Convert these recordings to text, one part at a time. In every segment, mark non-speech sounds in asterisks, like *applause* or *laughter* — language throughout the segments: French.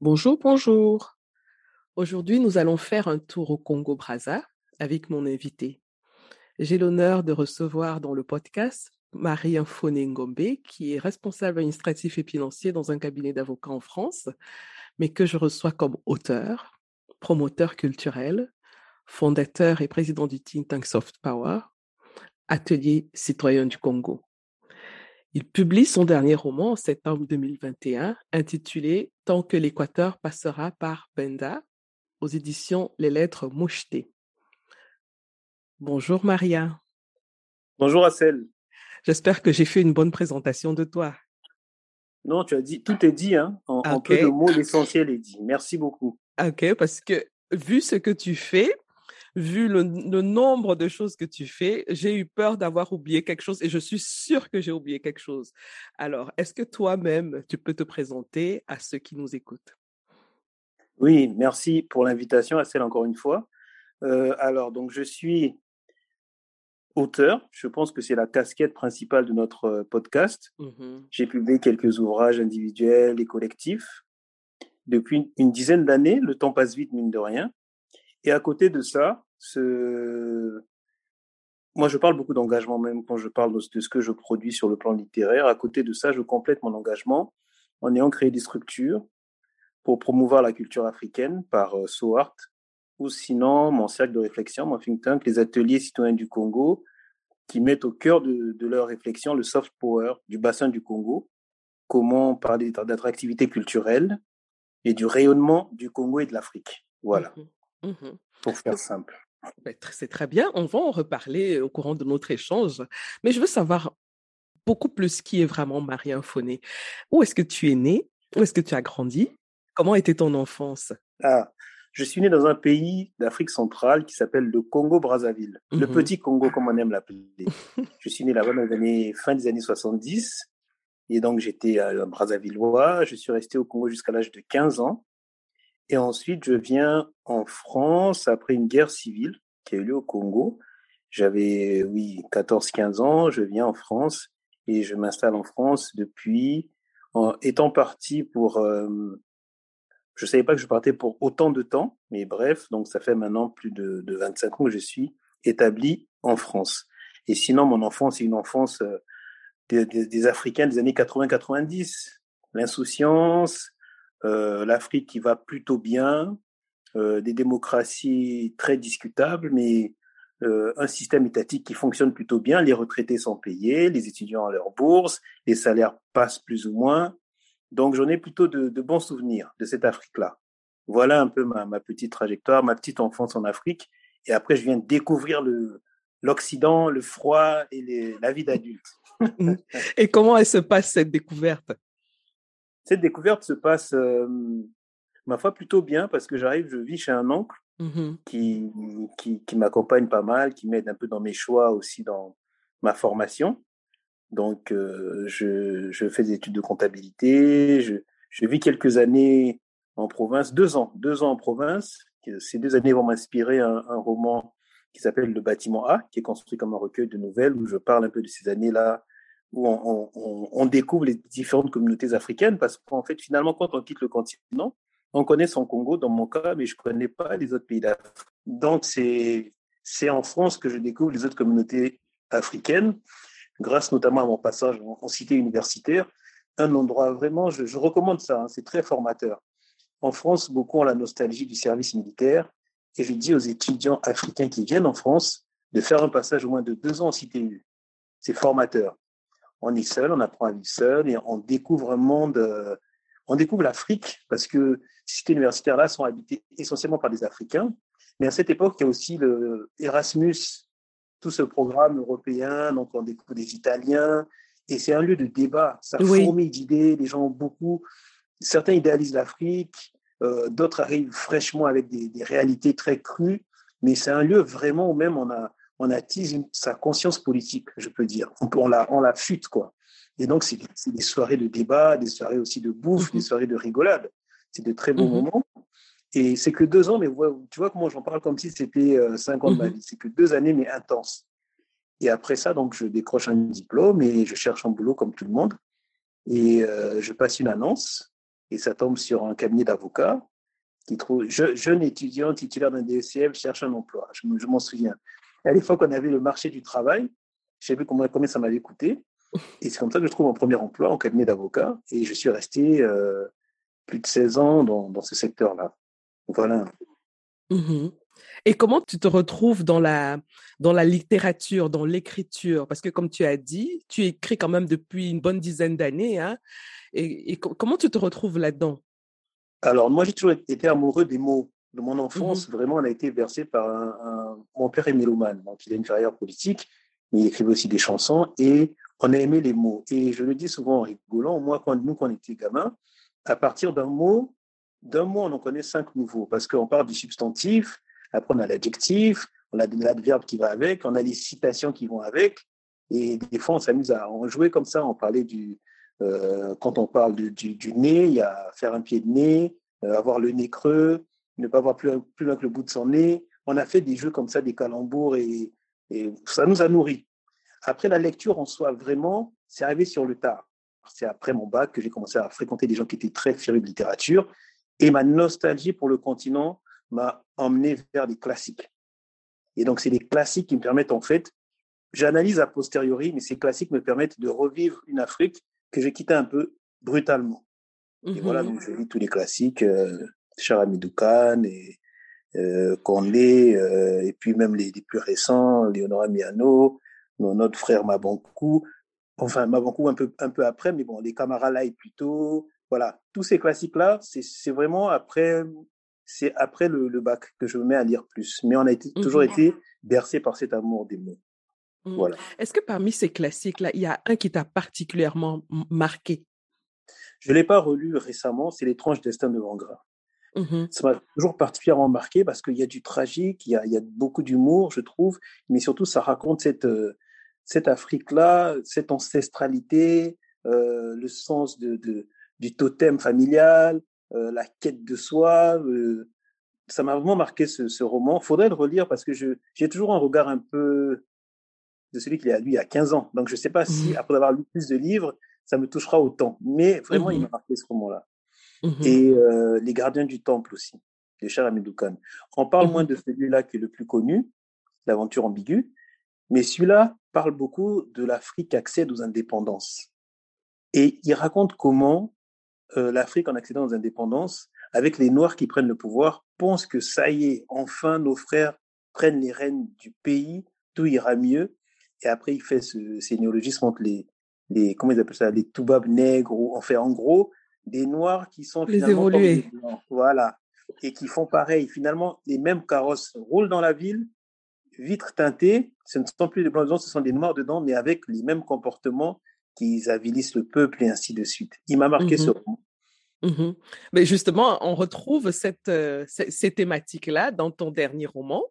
Bonjour, bonjour. Aujourd'hui, nous allons faire un tour au Congo-Brazza avec mon invité. J'ai l'honneur de recevoir dans le podcast Marie Infone Ngombe, qui est responsable administratif et financier dans un cabinet d'avocats en France, mais que je reçois comme auteur, promoteur culturel, fondateur et président du think tank Soft Power, Atelier citoyen du Congo. Il publie son dernier roman en septembre 2021, intitulé Tant que l'Équateur passera par Benda, aux éditions Les Lettres Mouchetées. Bonjour Maria. Bonjour Assel. J'espère que j'ai fait une bonne présentation de toi. Non, tu as dit, tout est dit, hein. En, peu de mots, l'essentiel est dit. Merci beaucoup. Ok, parce que vu ce que tu fais, vu le, nombre de choses que tu fais, j'ai eu peur d'avoir oublié quelque chose et je suis sûre que j'ai oublié quelque chose. Alors, est-ce que toi-même, tu peux te présenter à ceux qui nous écoutent? Oui, merci pour l'invitation, Assel, encore une fois. Euh, alors, donc, je suis auteur. Je pense que c'est la casquette principale de notre euh, podcast. Mmh J'ai publié quelques ouvrages individuels et collectifs. Depuis une dizaine d'années, le temps passe vite, mine de rien. Et à côté de ça, moi, je parle beaucoup d'engagement, même quand je parle de ce que je produis sur le plan littéraire. À côté de ça, je complète mon engagement en ayant créé des structures pour promouvoir la culture africaine par euh, SOART, ou sinon mon cercle de réflexion, mon think tank, les ateliers citoyens du Congo, qui mettent au cœur de, leur réflexion le soft power du bassin du Congo, comment parler d'attractivité culturelle et du rayonnement du Congo et de l'Afrique. Voilà, mmh mmh pour faire simple. Ben, c'est très bien, on va en reparler au courant de notre échange, mais je veux savoir beaucoup plus qui est vraiment Marie Infoné. Où est-ce que tu es née? Où est-ce que tu as grandi? Comment était ton enfance? Ah, je suis né dans un pays d'Afrique centrale qui s'appelle le Congo-Brazzaville, le mhm. petit Congo comme on aime l'appeler. *laughs* je suis né là-bas dans les années, fin des années 70 et donc j'étais à Brazzavillois. Je suis resté au Congo jusqu'à l'âge de 15 ans et ensuite je viens en France après une guerre civile qui a eu lieu au Congo. J'avais, oui, 14-15 ans, je viens en France et je m'installe en France depuis, en étant parti pour euh, je savais pas que je partais pour autant de temps, mais bref, donc ça fait maintenant plus de, de 25 ans que je suis établi en France. Et sinon, mon enfance, c'est une enfance euh, des, des, Africains des années 80-90. L'insouciance, l'Afrique qui va plutôt bien, euh, des démocraties très discutables, mais euh, un système étatique qui fonctionne plutôt bien. Les retraités sont payés, les étudiants ont leur bourse, les salaires passent plus ou moins. Donc, j'en ai plutôt de, bons souvenirs de cette Afrique-là. Voilà un peu ma, petite trajectoire, ma petite enfance en Afrique. Et après, je viens de découvrir l'Occident, le froid et la vie d'adulte. *laughs* et comment se passe, cette découverte? Cette découverte se passe, euh, ma foi, plutôt bien parce que j'arrive, je vis chez un oncle mmh qui, qui m'accompagne pas mal, qui m'aide un peu dans mes choix aussi dans ma formation. Donc, euh, je, je, fais des études de comptabilité. Je, je, vis quelques années en province, deux ans, deux ans en province. Ces deux années vont m'inspirer un, un, roman qui s'appelle Le bâtiment A, qui est construit comme un recueil de nouvelles où je parle un peu de ces années-là où on, découvre les différentes communautés africaines parce qu'en fait, finalement, quand on quitte le continent, on connaît son Congo dans mon cas, mais je connais pas les autres pays d'Afrique. Donc, c'est, c'est en France que je découvre les autres communautés africaines grâce notamment à mon passage en, cité universitaire, un endroit vraiment, je, recommande ça, hein, c'est très formateur. En France, beaucoup ont la nostalgie du service militaire, et je dis aux étudiants africains qui viennent en France de faire un passage au moins de deux ans en CTU. C'est formateur. On est seul, on apprend à vivre seul, et on découvre un monde, euh, on découvre l'Afrique parce que ces cités universitaires-là sont habitées essentiellement par des Africains. Mais à cette époque, il y a aussi le Erasmus, tout ce programme européen, donc on découvre des Italiens, et c'est un lieu de débat. Ça fourmille d'idées, les gens ont beaucoup. Certains idéalisent l'Afrique, euh, d'autres arrivent fraîchement avec des, réalités très crues, mais c'est un lieu vraiment où même on, a, on attise sa conscience politique, je peux dire. On, on, la, on la fute, quoi. Et donc, c'est des, soirées de débat, des soirées aussi de bouffe, des mhm. soirées de rigolade. C'est de très beaux mhm. moments. Et c'est que deux ans, mais tu vois comment j'en parle comme si c'était euh, cinq ans de ma mhm. vie. C'est que deux années, mais intenses. Et après ça, donc, je décroche un diplôme et je cherche un boulot comme tout le monde. Et euh, je passe une annonce et ça tombe sur un cabinet d'avocats qui trouve jeune étudiant titulaire d'un DECF cherche un emploi. Je, m'en souviens. Et à l'époque, on avait le marché du travail. Je combien, combien ça m'avait coûté. Et c'est comme ça que je trouve mon premier emploi en cabinet d'avocat. Et je suis resté euh, plus de 16 ans dans, dans ce secteur-là. Voilà. Mmh et comment tu te retrouves dans la, dans la littérature, dans l'écriture? Parce que comme tu as dit, tu écris quand même depuis une bonne dizaine d'années. Hein et, comment tu te retrouves là-dedans? Alors, moi, j'ai toujours été amoureux des mots. De mon mmh enfance, vraiment, on a été versé par un, Mon père est mélomane, donc il a une carrière politique, mais il écrivait aussi des chansons et on a aimé les mots. Et je le dis souvent en rigolant, moi, quand nous, quand on était gamins, à partir d'un mot, d'un mot, on en connaît cinq nouveaux, parce qu'on part du substantif, après on a l'adjectif, on a l'adverbe qui va avec, on a les citations qui vont avec, et des fois on s'amuse à en jouer comme ça, on parlait du, euh, quand on parle du, du, nez, il y a faire un pied de nez, euh, avoir le nez creux, ne pas avoir plus, plus loin que le bout de son nez. On a fait des jeux comme ça, des calembours, et, et ça nous a nourris. Après la lecture en soi, vraiment, c'est arrivé sur le tard. C'est après mon bac que j'ai commencé à fréquenter des gens qui étaient très férus de littérature. Et ma nostalgie pour le continent m'a emmené vers des classiques. Et donc, c'est les classiques qui me permettent, en fait, j'analyse a posteriori, mais ces classiques me permettent de revivre une Afrique que j'ai quittée un peu brutalement. Et voilà, mhm. donc je lis tous les classiques, euh, Charamidou et euh, Condé, euh, et puis même les, les, plus récents, Léonora Miano, notre frère Mabankou, enfin Mabankou un peu, un peu après, mais bon, les Camarades plutôt, voilà, tous ces classiques-là, c'est vraiment après, c'est après le, le, bac que je me mets à lire plus. Mais on a été, toujours mmh été bercé par cet amour des mots. Mmh. Voilà. Est-ce que parmi ces classiques-là, il y a un qui t'a particulièrement marqué? Je ne l'ai pas relu récemment, c'est L'étrange destin de Van Mmh ça m'a toujours particulièrement marqué parce qu'il y a du tragique, il y a, il y a beaucoup d'humour, je trouve, mais surtout ça raconte cette, euh, cette Afrique-là, cette ancestralité, euh, le sens de, de, du totem familial, euh, la quête de soi. Ça m'a vraiment marqué ce, ce roman. Faudrait le relire parce que j'ai toujours un regard un peu de celui qui a lu il y a 15 ans. Donc je ne sais pas si, mmh. après avoir lu plus de livres, ça me touchera autant. Mais vraiment, il mmh m'a marqué ce roman-là. Mmh Et euh, Les Gardiens du Temple aussi, de Charles Amidou On parle moins de celui-là qui est le plus connu, L'aventure ambiguë, mais celui-là parle beaucoup de l'Afrique qui accède aux indépendances. Et il raconte comment euh, l'Afrique, en accédant aux indépendances, avec les Noirs qui prennent le pouvoir, pense que ça y est, enfin nos frères prennent les rênes du pays, tout ira mieux. Et après, il fait ce, ces néologismes entre les, les, comment ils appellent ça, les toubabs nègres, ou en fait, en gros, des Noirs qui sont les finalement évolués. voilà, et qui font pareil. Finalement, les mêmes carrosses roulent dans la ville, vitres teintées. Ce ne sont plus des blancs dedans, ce sont des noirs dedans, mais avec les mêmes comportements qu'ils avilissent le peuple et ainsi de suite. Il m'a marqué ce mmh roman. Mmh Mais justement, on retrouve cette, euh, ces thématiques-là dans ton dernier roman,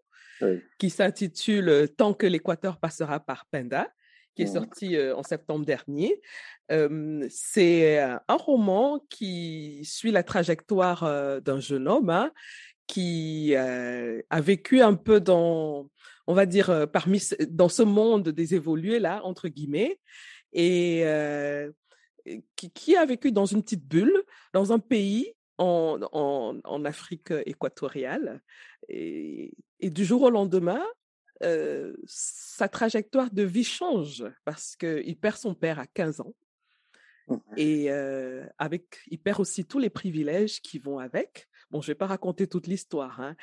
qui s'intitule Tant que l'Équateur passera par Penda, qui est sorti euh, en septembre dernier. c'est un roman qui suit la trajectoire euh, d'un jeune homme hein, qui a vécu un peu dans, on va dire, parmi dans ce monde des évolués là entre guillemets, et qui, a vécu dans une petite bulle, dans un pays en, en, Afrique équatoriale. Et, du jour au lendemain, sa trajectoire de vie change parce qu'il perd son père à 15 ans. Mmh et avec, il perd aussi tous les privilèges qui vont avec. Bon, je vais pas raconter toute l'histoire. Hein.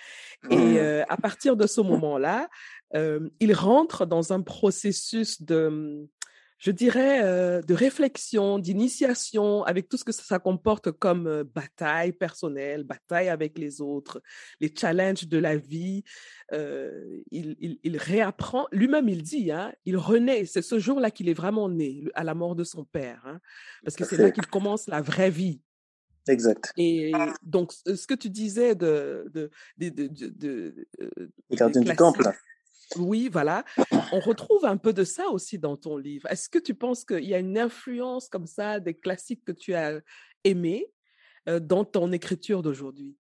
Et mmh. à partir de ce moment-là, il rentre dans un processus de je dirais, euh, de réflexion, d'initiation, avec tout ce que ça comporte comme euh, bataille personnelle, bataille avec les autres, les challenges de la vie. Euh, il, il, il, réapprend, lui-même il dit, hein, il renaît. C'est ce jour-là qu'il est vraiment né, à la mort de son père, hein, parce que c'est là qu'il commence la vraie vie. Exact. Et donc, ce que tu disais de... de, de, de, de, de du temple. Oui, voilà. On retrouve un peu de ça aussi dans ton livre. Est-ce que tu penses qu'il y a une influence comme ça des classiques que tu as aimés euh, dans ton écriture d'aujourd'hui?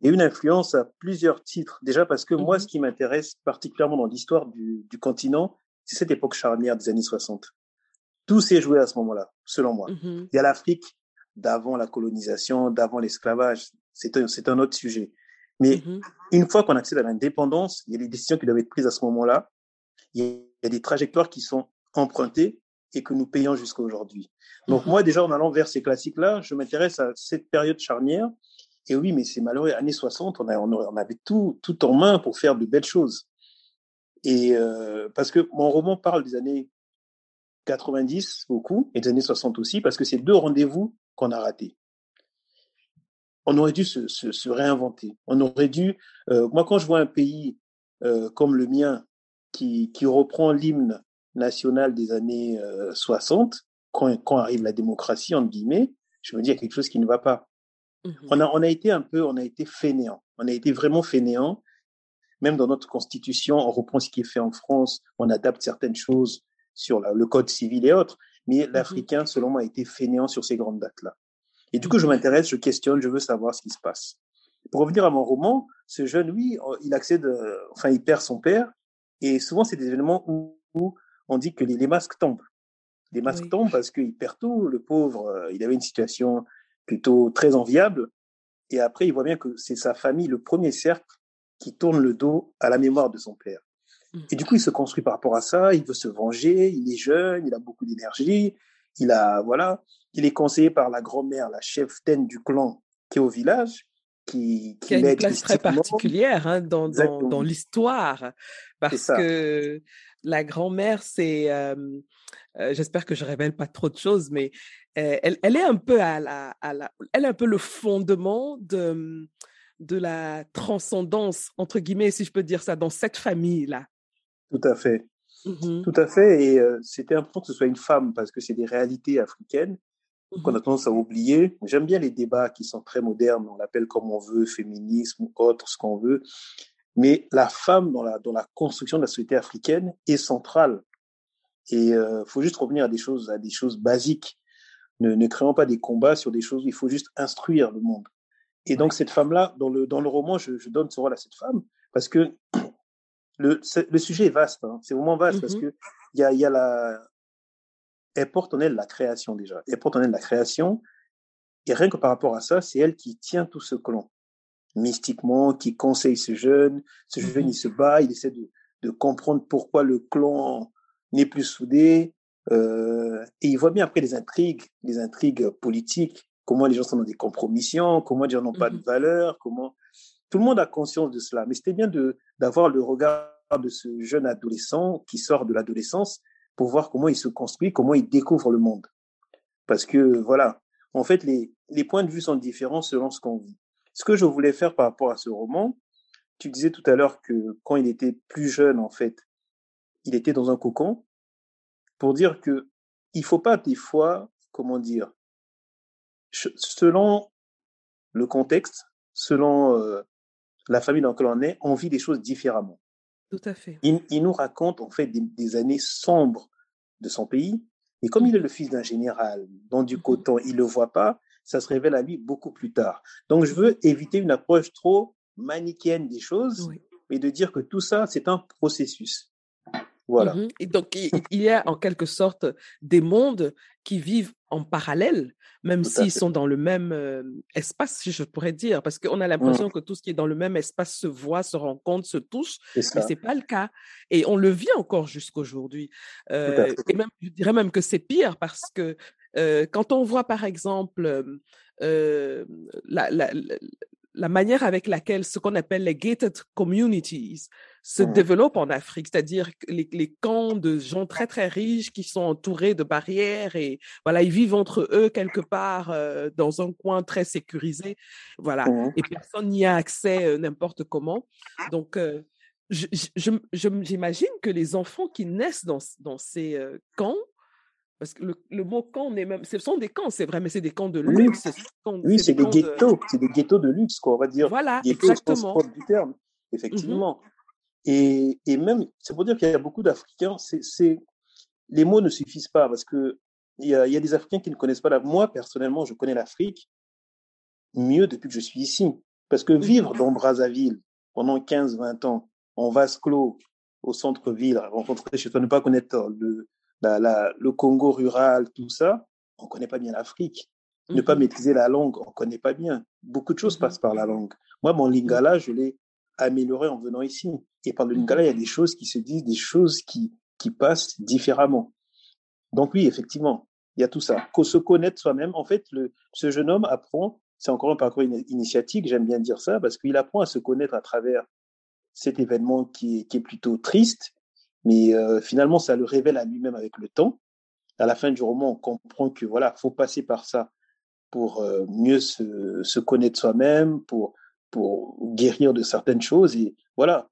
Il y a une influence à plusieurs titres. Déjà parce que moi, ce mmh qui m'intéresse particulièrement dans l'histoire du, du, continent, c'est cette époque charnière des années 60. Tout s'est joué à ce moment-là, selon moi. Mmh Il y a l'Afrique d'avant la colonisation, d'avant l'esclavage. C'est un, un autre sujet. Mais mmh une fois qu'on accède à l'indépendance, il y a des décisions qui doivent être prises à ce moment-là. Il y a des trajectoires qui sont empruntées et que nous payons jusqu'à aujourd'hui. Donc mmh moi, déjà, en allant vers ces classiques-là, je m'intéresse à cette période charnière. Et oui, mais c'est malheureux. Années 60, on, a, on avait tout, tout en main pour faire de belles choses. Et euh, parce que mon roman parle des années 90 beaucoup et des années 60 aussi, parce que c'est deux rendez-vous qu'on a ratés on aurait dû se, se, se réinventer. On aurait dû, euh, moi quand je vois un pays euh, comme le mien qui, qui reprend l'hymne national des années euh, 60, quand, quand arrive la démocratie, entre guillemets, je me dis il y a quelque chose qui ne va pas. Mmh on, a, on a été un peu, on a été fainéant. On a été vraiment fainéant. Même dans notre constitution, on reprend ce qui est fait en France, on adapte certaines choses sur la, le code civil et autres. Mais mmh l'Africain, selon moi, a été fainéant sur ces grandes dates-là. Et du coup, je m'intéresse, je questionne, je veux savoir ce qui se passe. Pour revenir à mon roman, ce jeune, oui, euh, il accède, euh, enfin, il perd son père, et souvent, c'est des événements où, on dit que les, masques tombent. Les masques tombent parce qu'il perd tout. Le pauvre, euh, il avait une situation plutôt très enviable, et après, il voit bien que c'est sa famille, le premier cercle, qui tourne le dos à la mémoire de son père. Mmh. Et du coup, il se construit par rapport à ça, il veut se venger, il est jeune, il a beaucoup d'énergie, il a, voilà, il est conseillé par la grand-mère, la chef cheftaine du clan qui est au village, qui, qui, a une place très particulière hein, dans, dans, dans l'histoire, parce que la grand-mère, c'est, euh, euh, j'espère que je révèle pas trop de choses, mais euh, elle, elle est un peu à la, à la, elle est un peu le fondement de de la transcendance entre guillemets, si je peux dire ça, dans cette famille là. Tout à fait. Mmh Tout à fait. Et c'était important que ce soit une femme parce que c'est des réalités africaines qu'on a mmh tendance à oublier. J'aime bien les débats qui sont très modernes, on l'appelle comme on veut, féminisme ou autre, ce qu'on veut. Mais la femme dans la, dans la construction de la société africaine est centrale. Et il euh, faut juste revenir à des choses, à des choses basiques. Ne, ne créons pas des combats sur des choses il faut juste instruire le monde. Et donc cette femme-là, dans le, dans le roman, je, je donne ce rôle à cette femme parce que le, le sujet est vaste. Hein. C'est vraiment vaste parce mmh que il y a, y a la, elle porte en elle la création déjà. Elle porte en elle la création. Et rien que par rapport à ça, c'est elle qui tient tout ce clan. Mystiquement, qui conseille ce jeune. Ce mmh jeune, il se bat, il essaie de, de comprendre pourquoi le clan n'est plus soudé. Euh, et il voit bien après les intrigues, les intrigues politiques, comment les gens sont dans des compromissions, comment les gens n'ont pas de mmh valeur, comment tout le monde a conscience de cela. Mais c'était bien d'avoir le regard de ce jeune adolescent qui sort de l'adolescence pour voir comment il se construit, comment il découvre le monde. Parce que, voilà, en fait, les, les points de vue sont différents selon ce qu'on vit. Ce que je voulais faire par rapport à ce roman, tu disais tout à l'heure que quand il était plus jeune, en fait, il était dans un cocon, pour dire que il faut pas des fois, comment dire, selon le contexte, selon euh, la famille dans laquelle on est, on vit des choses différemment. Tout à fait. Il, il nous raconte en fait des, des, années sombres de son pays. Et comme il est le fils d'un général dans du mmh coton, il le voit pas, ça se révèle à lui beaucoup plus tard. Donc je veux éviter une approche trop manichéenne des choses, oui. mais de dire que tout ça, c'est un processus. Voilà. Mmh et donc, il y a en quelque sorte des mondes qui vivent en parallèle, même s'ils sont dans le même euh, espace, si je pourrais dire, parce qu'on a l'impression mmh. que tout ce qui est dans le même espace se voit, se rencontre, se touche, mais c'est pas le cas. Et on le vit encore jusqu'aujourd'hui. Euh, et même, je dirais même que c'est pire parce que euh, quand on voit, par exemple, euh, la, la, la manière avec laquelle ce qu'on appelle les gated communities se développent en Afrique, c'est-à-dire les, les, camps de gens très très riches qui sont entourés de barrières et voilà, ils vivent entre eux quelque part euh, dans un coin très sécurisé, voilà, mmh. et personne n'y a accès euh, n'importe comment. Donc, euh, j'imagine que les enfants qui naissent dans, dans ces camps, parce que le, mot camp, est même, ce sont des camps, c'est vrai, mais c'est des camps de luxe. Oui, c'est des, ghettos, c'est des ghettos de luxe, quoi, on va dire. Voilà, exactement. du terme, mmh effectivement. Et, et même, c'est pour dire qu'il y a beaucoup d'Africains, c'est, les mots ne suffisent pas parce que il y a, y a, des Africains qui ne connaissent pas la. Moi, personnellement, je connais l'Afrique mieux depuis que je suis ici. Parce que vivre dans Brazzaville pendant 15-20 ans, en vase clos, au centre-ville, rencontrer chez toi, ne pas connaître le, la, la, le Congo rural, tout ça, on connaît pas bien l'Afrique. Ne pas mmh maîtriser la langue, on connaît pas bien. Beaucoup de choses mmh passent par la langue. Moi, mon lingala, je l'ai amélioré en venant ici. Et par le lingala, il y a des choses qui se disent, des choses qui, qui passent différemment. Donc oui, effectivement, il y a tout ça. Qu'on se connaître soi-même. En fait, le, ce jeune homme apprend, c'est encore un parcours initiatique, j'aime bien dire ça, parce qu'il apprend à se connaître à travers cet événement qui est, qui est plutôt triste, mais euh, finalement, ça le révèle à lui-même avec le temps. À la fin du roman, on comprend que voilà, faut passer par ça pour euh, mieux se, se connaître soi-même, pour pour guérir de certaines choses. Et voilà,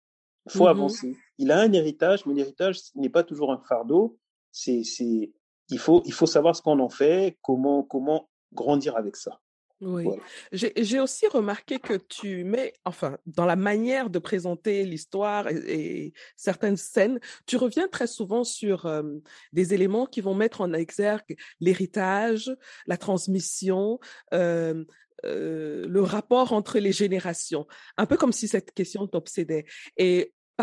faut mmh avancer. Il a un héritage, mais l'héritage n'est pas toujours un fardeau. C'est, c'est, il faut, il faut savoir ce qu'on en fait, comment, comment grandir avec ça. Oui. J'ai aussi remarqué que tu mets, enfin, dans la manière de présenter l'histoire et, certaines scènes, tu reviens très souvent sur des éléments qui vont mettre en exergue l'héritage, la transmission, euh, le rapport entre les générations, un peu comme si cette question t'obsédait.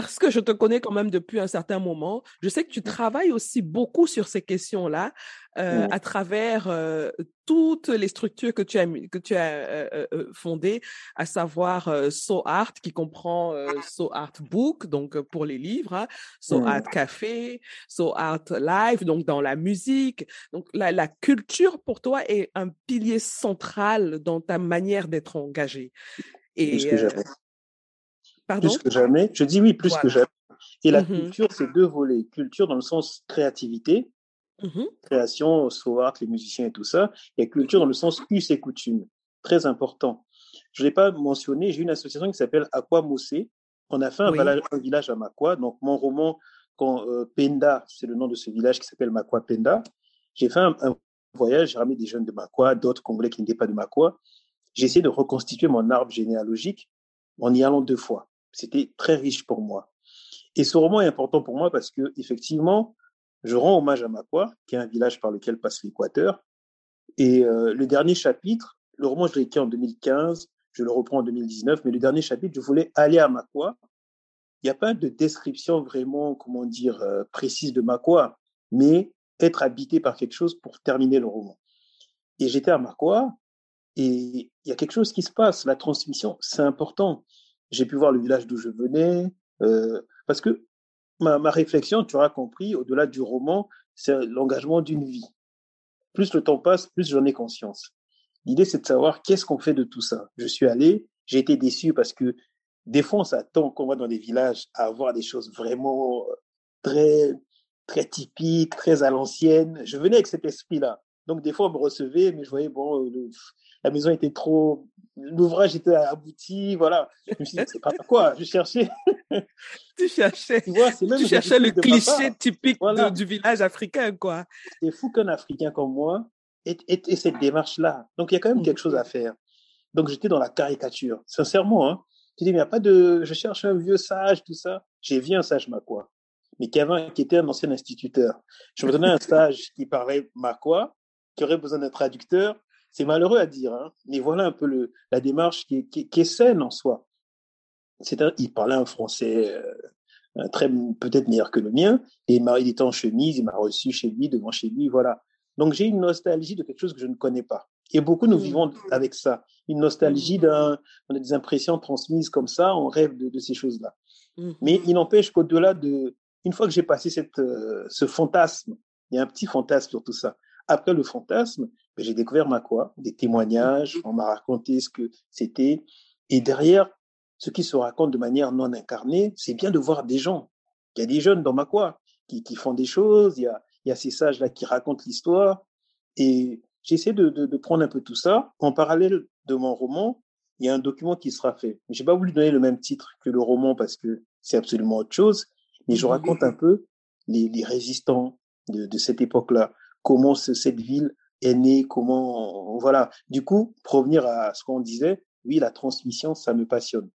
Parce que je te connais quand même depuis un certain moment, je sais que tu travailles aussi beaucoup sur ces questions-là euh, à travers euh, toutes les structures que tu as que tu as euh, fondées, à savoir So Art qui comprend So Art Book donc pour les livres, hein, So Art Café, So Art Live donc dans la musique. Donc la, la culture pour toi est un pilier central dans ta manière d'être engagé. Et plus que jamais. Je dis oui, plus que jamais. Et la mmh culture, c'est deux volets. Culture dans le sens créativité, mmh création, so art, les musiciens et tout ça. Et culture dans le sens us et coutume. Très important. Je ne l'ai pas mentionné, j'ai une association qui s'appelle Aqua Mossé. On a fait un, village, à Makwa. Donc, mon roman, quand, euh, Penda, c'est le nom de ce village qui s'appelle Makwa Penda. J'ai fait un, voyage, j'ai ramené des jeunes de Makwa, d'autres Congolais qui n'étaient pas de Makwa. J'ai essayé de reconstituer mon arbre généalogique en y allant deux fois. C'était très riche pour moi. Et ce roman est important pour moi parce que, effectivement, je rends hommage à Makwa, qui est un village par lequel passe l'Équateur. Et euh, le dernier chapitre, le roman, je l'ai écrit en 2015, je le reprends en 2019, mais le dernier chapitre, je voulais aller à Makwa. Il n'y a pas de description vraiment, comment dire, euh, précise de Makwa, mais être habité par quelque chose pour terminer le roman. Et j'étais à Makwa, et il y a quelque chose qui se passe. La transmission, c'est important j'ai pu voir le village d'où je venais, euh, parce que ma, réflexion, tu auras compris, au-delà du roman, c'est l'engagement d'une vie. Plus le temps passe, plus j'en ai conscience. L'idée, c'est de savoir qu'est-ce qu'on fait de tout ça. Je suis allé, j'ai été déçu parce que des fois, on s'attend, qu'on va dans des villages, à avoir des choses vraiment euh, très, très typiques, très à l'ancienne. Je venais avec cet esprit-là. Donc, des fois, on me recevait, mais je voyais, bon, euh, la maison était trop, l'ouvrage était abouti, voilà. Je me suis dit, c'est pas *laughs* quoi, je cherchais. tu cherchais, tu, vois, même tu cherchais le cliché typique du village africain, quoi. C'est fou qu'un Africain comme moi ait, ait, cette démarche-là. Donc, il y a quand même quelque chose à faire. Donc, j'étais dans la caricature. Sincèrement, hein. Tu dis, mais il n'y a pas de, je cherche un vieux sage, tout ça. J'ai vu un sage maquois, mais qui, avait, qui était un ancien instituteur. Je me donnais un *laughs* sage qui parlait maquois, qui aurait besoin d'un traducteur. C'est malheureux à dire, hein, mais voilà un peu le, la démarche qui est, qui, qui est saine en soi. C'est il parlait un français euh, très peut-être meilleur que le mien, et il était en chemise, il m'a reçu chez lui, devant chez lui, voilà. Donc j'ai une nostalgie de quelque chose que je ne connais pas. Et beaucoup nous mmh. vivons avec ça, une nostalgie mmh. d'un, on a des impressions transmises comme ça, on rêve de, de ces choses-là. Mmh. Mais il n'empêche qu'au-delà de, une fois que j'ai passé cette, euh, ce fantasme, il y a un petit fantasme sur tout ça. Après le fantasme, j'ai découvert ma quoi, des témoignages, on m'a raconté ce que c'était. Et derrière, ce qui se raconte de manière non incarnée, c'est bien de voir des gens. Il y a des jeunes dans ma quoi qui, qui font des choses, il y a, il y a ces sages-là qui racontent l'histoire. Et j'essaie de, de, de, prendre un peu tout ça. En parallèle de mon roman, il y a un document qui sera fait. Je n'ai pas voulu donner le même titre que le roman parce que c'est absolument autre chose, mais je raconte un peu les, les résistants de, de cette époque-là, comment ce, cette ville est née, comment, voilà. Du coup, pour revenir à ce qu'on disait, oui, la transmission, ça me passionne.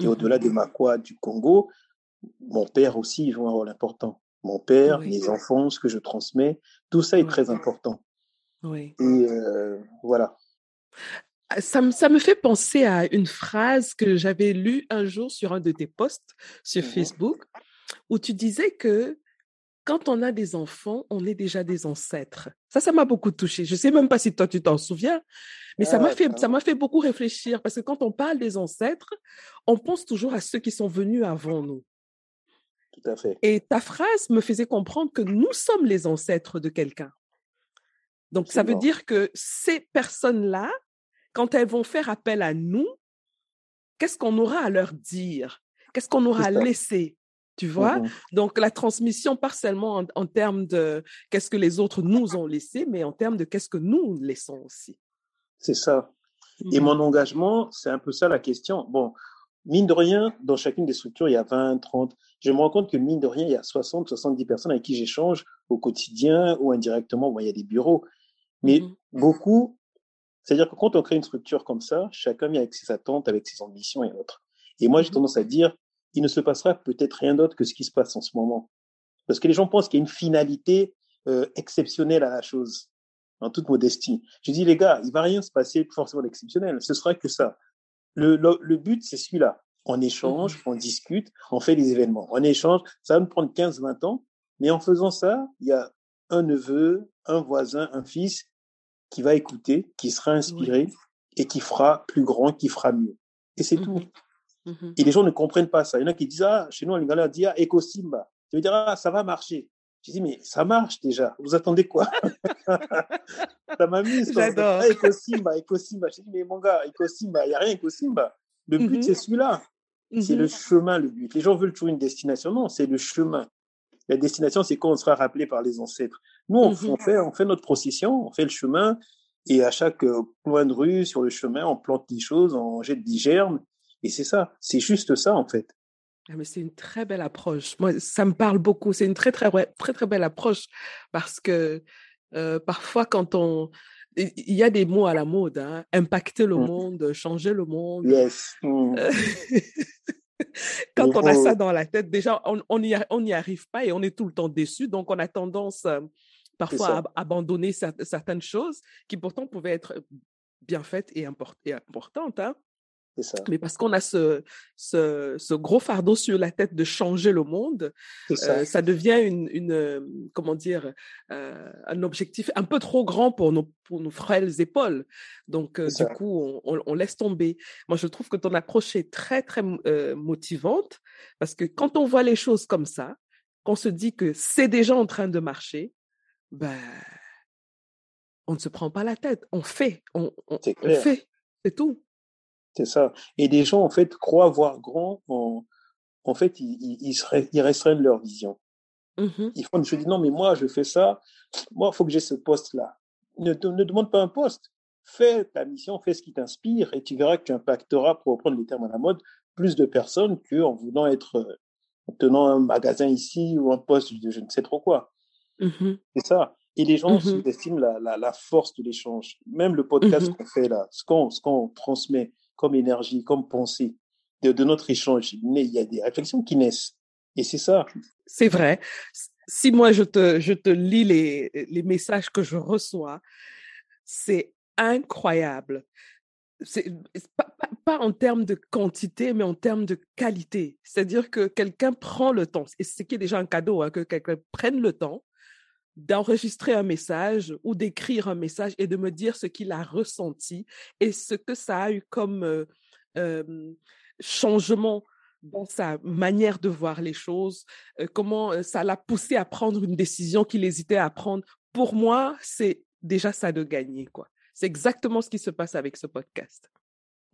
Et au-delà de Makwa, du Congo, mon père aussi joue un rôle important. Mon père, oui. mes enfants, ce que je transmets, tout ça est oui. très important. Oui. Et euh, voilà. Ça me, ça me fait penser à une phrase que j'avais lue un jour sur un de tes posts sur mmh. Facebook, où tu disais que quand on a des enfants, on est déjà des ancêtres. Ça, ça m'a beaucoup touché. Je sais même pas si toi tu t'en souviens, mais ah, ça m'a fait, ça m'a fait beaucoup réfléchir parce que quand on parle des ancêtres, on pense toujours à ceux qui sont venus avant nous. Tout à fait. Et ta phrase me faisait comprendre que nous sommes les ancêtres de quelqu'un. Donc, ça veut dire que ces personnes-là, quand elles vont faire appel à nous, qu'est-ce qu'on aura à leur dire? Qu'est-ce qu'on aura à laisser? Tu vois? mmh Donc, la transmission, pas seulement en, en termes de qu'est-ce que les autres nous ont laissé, mais en termes de qu'est-ce que nous laissons aussi. C'est ça. Mmh. Et mon engagement, c'est un peu ça la question. Bon, mine de rien, dans chacune des structures, il y a 20, 30. Je me rends compte que mine de rien, il y a 60, 70 personnes avec qui j'échange au quotidien ou indirectement. Bon, il y a des bureaux. Mais mmh. beaucoup, c'est-à-dire que quand on crée une structure comme ça, chacun vient avec ses attentes, avec ses ambitions et autres. Et moi, j'ai tendance à dire, il ne se passera peut-être rien d'autre que ce qui se passe en ce moment. Parce que les gens pensent qu'il y a une finalité euh, exceptionnelle à la chose, en toute modestie. Je dis, les gars, il va rien se passer forcément d'exceptionnel. Ce sera que ça. Le, le, le but, c'est celui-là. On échange, on discute, on fait des événements. On échange, ça va nous prendre 15, 20 ans. Mais en faisant ça, il y a un neveu, un voisin, un fils qui va écouter, qui sera inspiré oui. et qui fera plus grand, qui fera mieux. Et c'est mmh. Tout. Mmh. Et les gens ne comprennent pas ça. Il y en a qui disent, ah, chez nous, en Lingala, on dit, ah, Ecosimba. Tu veux dire, ah, ça va marcher. Je dis, mais ça marche déjà. Vous attendez quoi? *laughs* Ça m'a mis J'adore. Ah, Ecosimba, Ecosimba. Je dis, mais mon gars, Ecosimba, il n'y a rien Ecosimba. Le but, mmh. c'est celui-là. C'est le chemin, le but. Les gens veulent toujours une destination. Non, c'est le chemin. La destination, c'est quand on sera rappelé par les ancêtres. Nous, on, on, fait, on fait notre procession, on fait le chemin, et à chaque coin de rue, sur le chemin, on plante des choses, on jette des germes, et c'est ça, c'est juste ça en fait. Ah, mais c'est une très belle approche. Moi, ça me parle beaucoup. C'est une très, très, très, très belle approche parce que euh, parfois, quand on. Il y a des mots à la mode, hein, impacter le mmh. monde, changer le monde. Yes. Mmh. *laughs* quand on a ça dans la tête, déjà, on n'y on arrive pas et on est tout le temps déçu. Donc, on a tendance euh, parfois à abandonner certaines choses qui pourtant pouvaient être bien faites et, import et importantes. Hein. Ça. Mais parce qu'on a ce, ce, ce, gros fardeau sur la tête de changer le monde, ça. Euh, ça. devient une, une comment dire, euh, un objectif un peu trop grand pour nos, pour nos frêles épaules. Donc, euh, du coup, on, on, laisse tomber. Moi, je trouve que ton approche est très, très euh, motivante parce que quand on voit les choses comme ça, qu'on se dit que c'est déjà en train de marcher, ben, on ne se prend pas la tête. On fait, on, on fait, c'est tout. C'est ça. Et les gens, en fait, croient voir grand en, en fait, ils, ils, seraient, ils restreignent leur vision. Mmh. Ils font, je dis, non, mais moi, je fais ça. Moi, il faut que j'ai ce poste-là. Ne, ne demande pas un poste. Fais ta mission, fais ce qui t'inspire et tu verras que tu impacteras, pour reprendre les termes à la mode, plus de personnes qu'en voulant être, en tenant un magasin ici ou un poste de je ne sais trop quoi. Mmh. C'est ça. Et les gens mmh. sous-estiment la, la, la, force de l'échange. Même le podcast qu'on fait là, ce qu'on qu'on transmet, comme énergie, comme pensée de, notre échange. Mais il y a des réflexions qui naissent. Et c'est ça. C'est vrai. Si moi, je te, lis les, messages que je reçois, c'est incroyable. C'est pas, en termes de quantité, mais en termes de qualité. C'est-à-dire que quelqu'un prend le temps, et ce qui est déjà un cadeau, hein, que quelqu'un prenne le temps d'enregistrer un message ou d'écrire un message et de me dire ce qu'il a ressenti et ce que ça a eu comme euh, euh, changement dans sa manière de voir les choses, euh, comment ça l'a poussé à prendre une décision qu'il hésitait à prendre. Pour moi, c'est déjà ça de gagner, quoi. C'est exactement ce qui se passe avec ce podcast.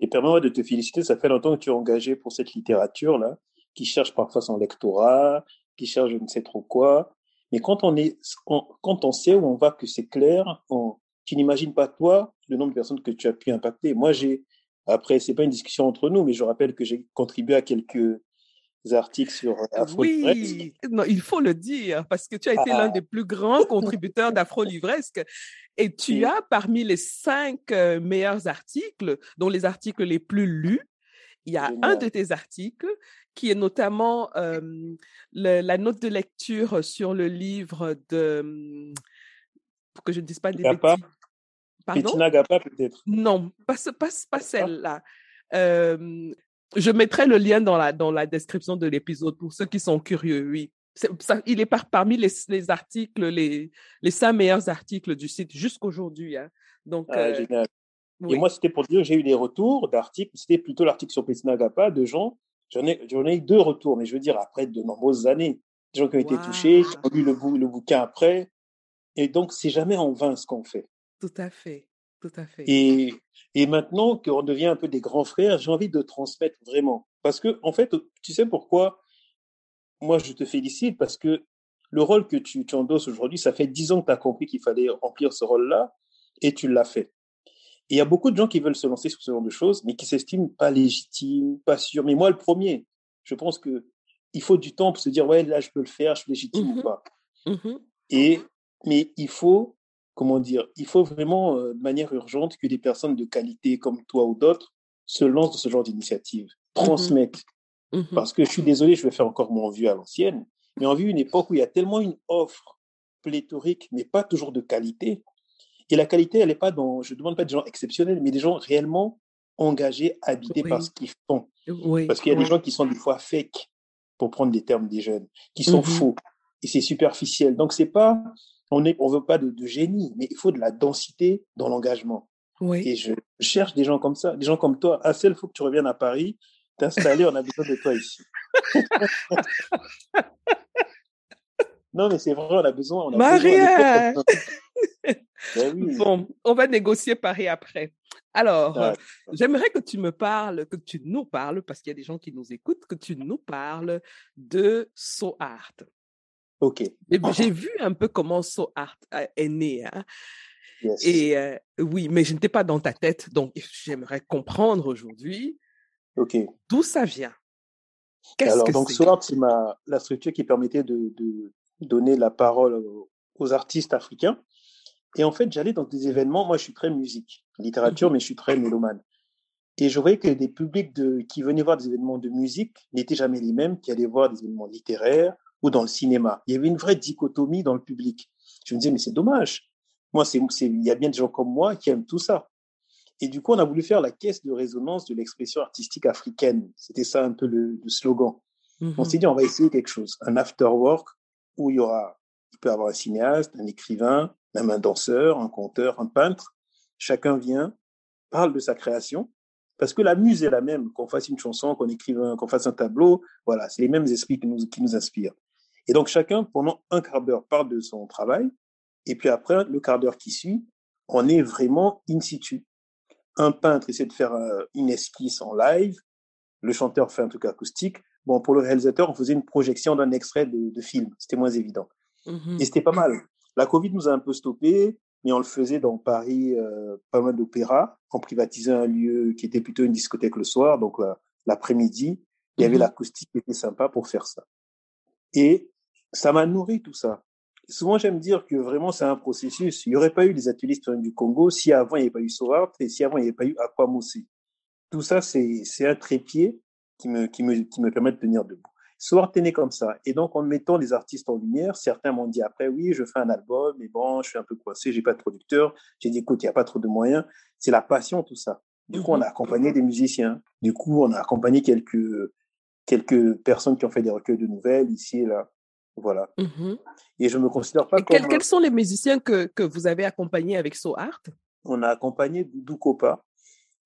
Et permets-moi de te féliciter, ça fait longtemps que tu es engagé pour cette littérature-là, qui cherche parfois son lectorat, qui cherche je ne sais trop quoi. Mais quand on est, quand on sait où on va, que c'est clair, on, tu n'imagines pas toi le nombre de personnes que tu as pu impacter. Moi, j'ai, après, c'est pas une discussion entre nous, mais je rappelle que j'ai contribué à quelques articles sur Afro Oui, non, il faut le dire, parce que tu as été l'un ah. des plus grands contributeurs d'Afro Livresque. Et tu as parmi les cinq euh, meilleurs articles, dont les articles les plus lus, il y a un de tes articles qui est notamment euh, la note de lecture sur le livre de, pour que je ne dise pas des Gapa. Pardon? Gapa peut-être. Non, pas, pas, pas celle-là. Euh, je mettrai le lien dans la, dans la description de l'épisode pour ceux qui sont curieux, oui. Ça, il est par, parmi les, les articles, les, les cinq meilleurs articles du site jusqu'aujourd'hui. Hein. Donc, ah, euh, Et moi, c'était pour dire que j'ai eu des retours d'articles. C'était plutôt l'article sur Gapa de gens. J'en ai, j'en ai eu deux retours, mais je veux dire après de nombreuses années. Des gens qui ont été touchés, qui ont lu le, le bouquin après. Et donc, c'est jamais en vain ce qu'on fait. Tout à fait. Tout à fait. Et, et maintenant qu'on devient un peu des grands frères, j'ai envie de transmettre vraiment. Parce que, en fait, tu sais pourquoi moi je te félicite? Parce que le rôle que tu, tu endosses aujourd'hui, ça fait dix ans que tu as compris qu'il fallait remplir ce rôle-là et tu l'as fait. Et il y a beaucoup de gens qui veulent se lancer sur ce genre de choses, mais qui s'estiment pas légitimes, pas sûrs. Mais moi, le premier, je pense que il faut du temps pour se dire, ouais, là, je peux le faire, je suis légitime ou mmh pas. Mmh et, mais il faut comment dire, il faut vraiment, euh, de manière urgente, que des personnes de qualité comme toi ou d'autres se lancent dans ce genre d'initiative, mmh transmettent. Mmh Parce que je suis désolé, je vais faire encore mon vieux à l'ancienne, mais on vit une époque où il y a tellement une offre pléthorique, mais pas toujours de qualité. Et la qualité, elle n'est pas dans, je ne demande pas des gens exceptionnels, mais des gens réellement engagés, habités par ce qu'ils font. Parce qu'il y a des gens qui sont des fois fake, pour prendre des termes des jeunes, qui sont mmh faux. Et c'est superficiel. Donc, c'est pas on ne on veut pas de, génie, mais il faut de la densité dans l'engagement. Oui. Et je cherche des gens comme ça, des gens comme toi. Ah, il faut que tu reviennes à Paris, t'installer, on a besoin de toi ici. *laughs* non, mais c'est vrai, on a besoin. On a Maria *laughs* ben Bon, on va négocier Paris après. Alors, ah, j'aimerais que tu me parles, que tu nous parles, parce qu'il y a des gens qui nous écoutent, que tu nous parles de So Art. OK. J'ai vu un peu comment So Art est né. Hein. Et euh, oui, mais je n'étais pas dans ta tête, donc j'aimerais comprendre aujourd'hui Ok. d'où ça vient. Alors, donc, So Art, c'est la structure qui permettait de, donner la parole aux artistes africains. Et en fait, j'allais dans des événements. Moi, je suis très musique, littérature, mmh mais je suis très mélomane. Et je voyais que des publics de, qui venaient voir des événements de musique n'étaient jamais les mêmes qui allaient voir des événements littéraires ou dans le cinéma. Il y avait une vraie dichotomie dans le public. Je me disais, mais c'est dommage. Moi, c'est, il y a bien des gens comme moi qui aiment tout ça. Et du coup, on a voulu faire la caisse de résonance de l'expression artistique africaine. C'était ça un peu le, slogan. On s'est dit, on va essayer quelque chose, un after work où il y aura, il peut y avoir un cinéaste, un écrivain, même un danseur, un conteur, un peintre. Chacun vient, parle de sa création, parce que la muse est la même, qu'on fasse une chanson, qu'on écrive, qu'on fasse un tableau, voilà, c'est les mêmes esprits qui nous, qui nous inspirent. Et donc chacun, pendant un quart d'heure, parle de son travail, et puis après, le quart d'heure qui suit, on est vraiment in situ. Un peintre essaie de faire euh, une esquisse en live, le chanteur fait un truc acoustique. Bon, pour le réalisateur, on faisait une projection d'un extrait de, film, c'était moins évident. Mmh et c'était pas mal. La Covid nous a un peu stoppé, mais on le faisait dans Paris, euh, pas mal d'opéras. On privatisait un lieu qui était plutôt une discothèque le soir, donc euh, l'après-midi, il y avait mmh l'acoustique qui était sympa pour faire ça. Et ça m'a nourri tout ça. Souvent, j'aime dire que vraiment, c'est un processus. Il n'y aurait pas eu les ateliers du Congo si avant, il n'y avait pas eu SOART et si avant, il n'y avait pas eu Aquamosé. Tout ça, c'est un trépied qui me, qui, me, qui me permet de tenir debout. SOART est né comme ça. Et donc, en mettant les artistes en lumière, certains m'ont dit après, oui, je fais un album, mais bon, je suis un peu coincé, j'ai pas de producteur. J'ai dit, écoute, il n'y a pas trop de moyens. C'est la passion, tout ça. Du coup, on a accompagné des musiciens. Du coup, on a accompagné quelques, quelques personnes qui ont fait des recueils de nouvelles ici et là. Voilà. Mmh et je me considère pas comme... Quels, sont les musiciens que, que vous avez accompagnés avec So Art? On a accompagné Doudou Kopa,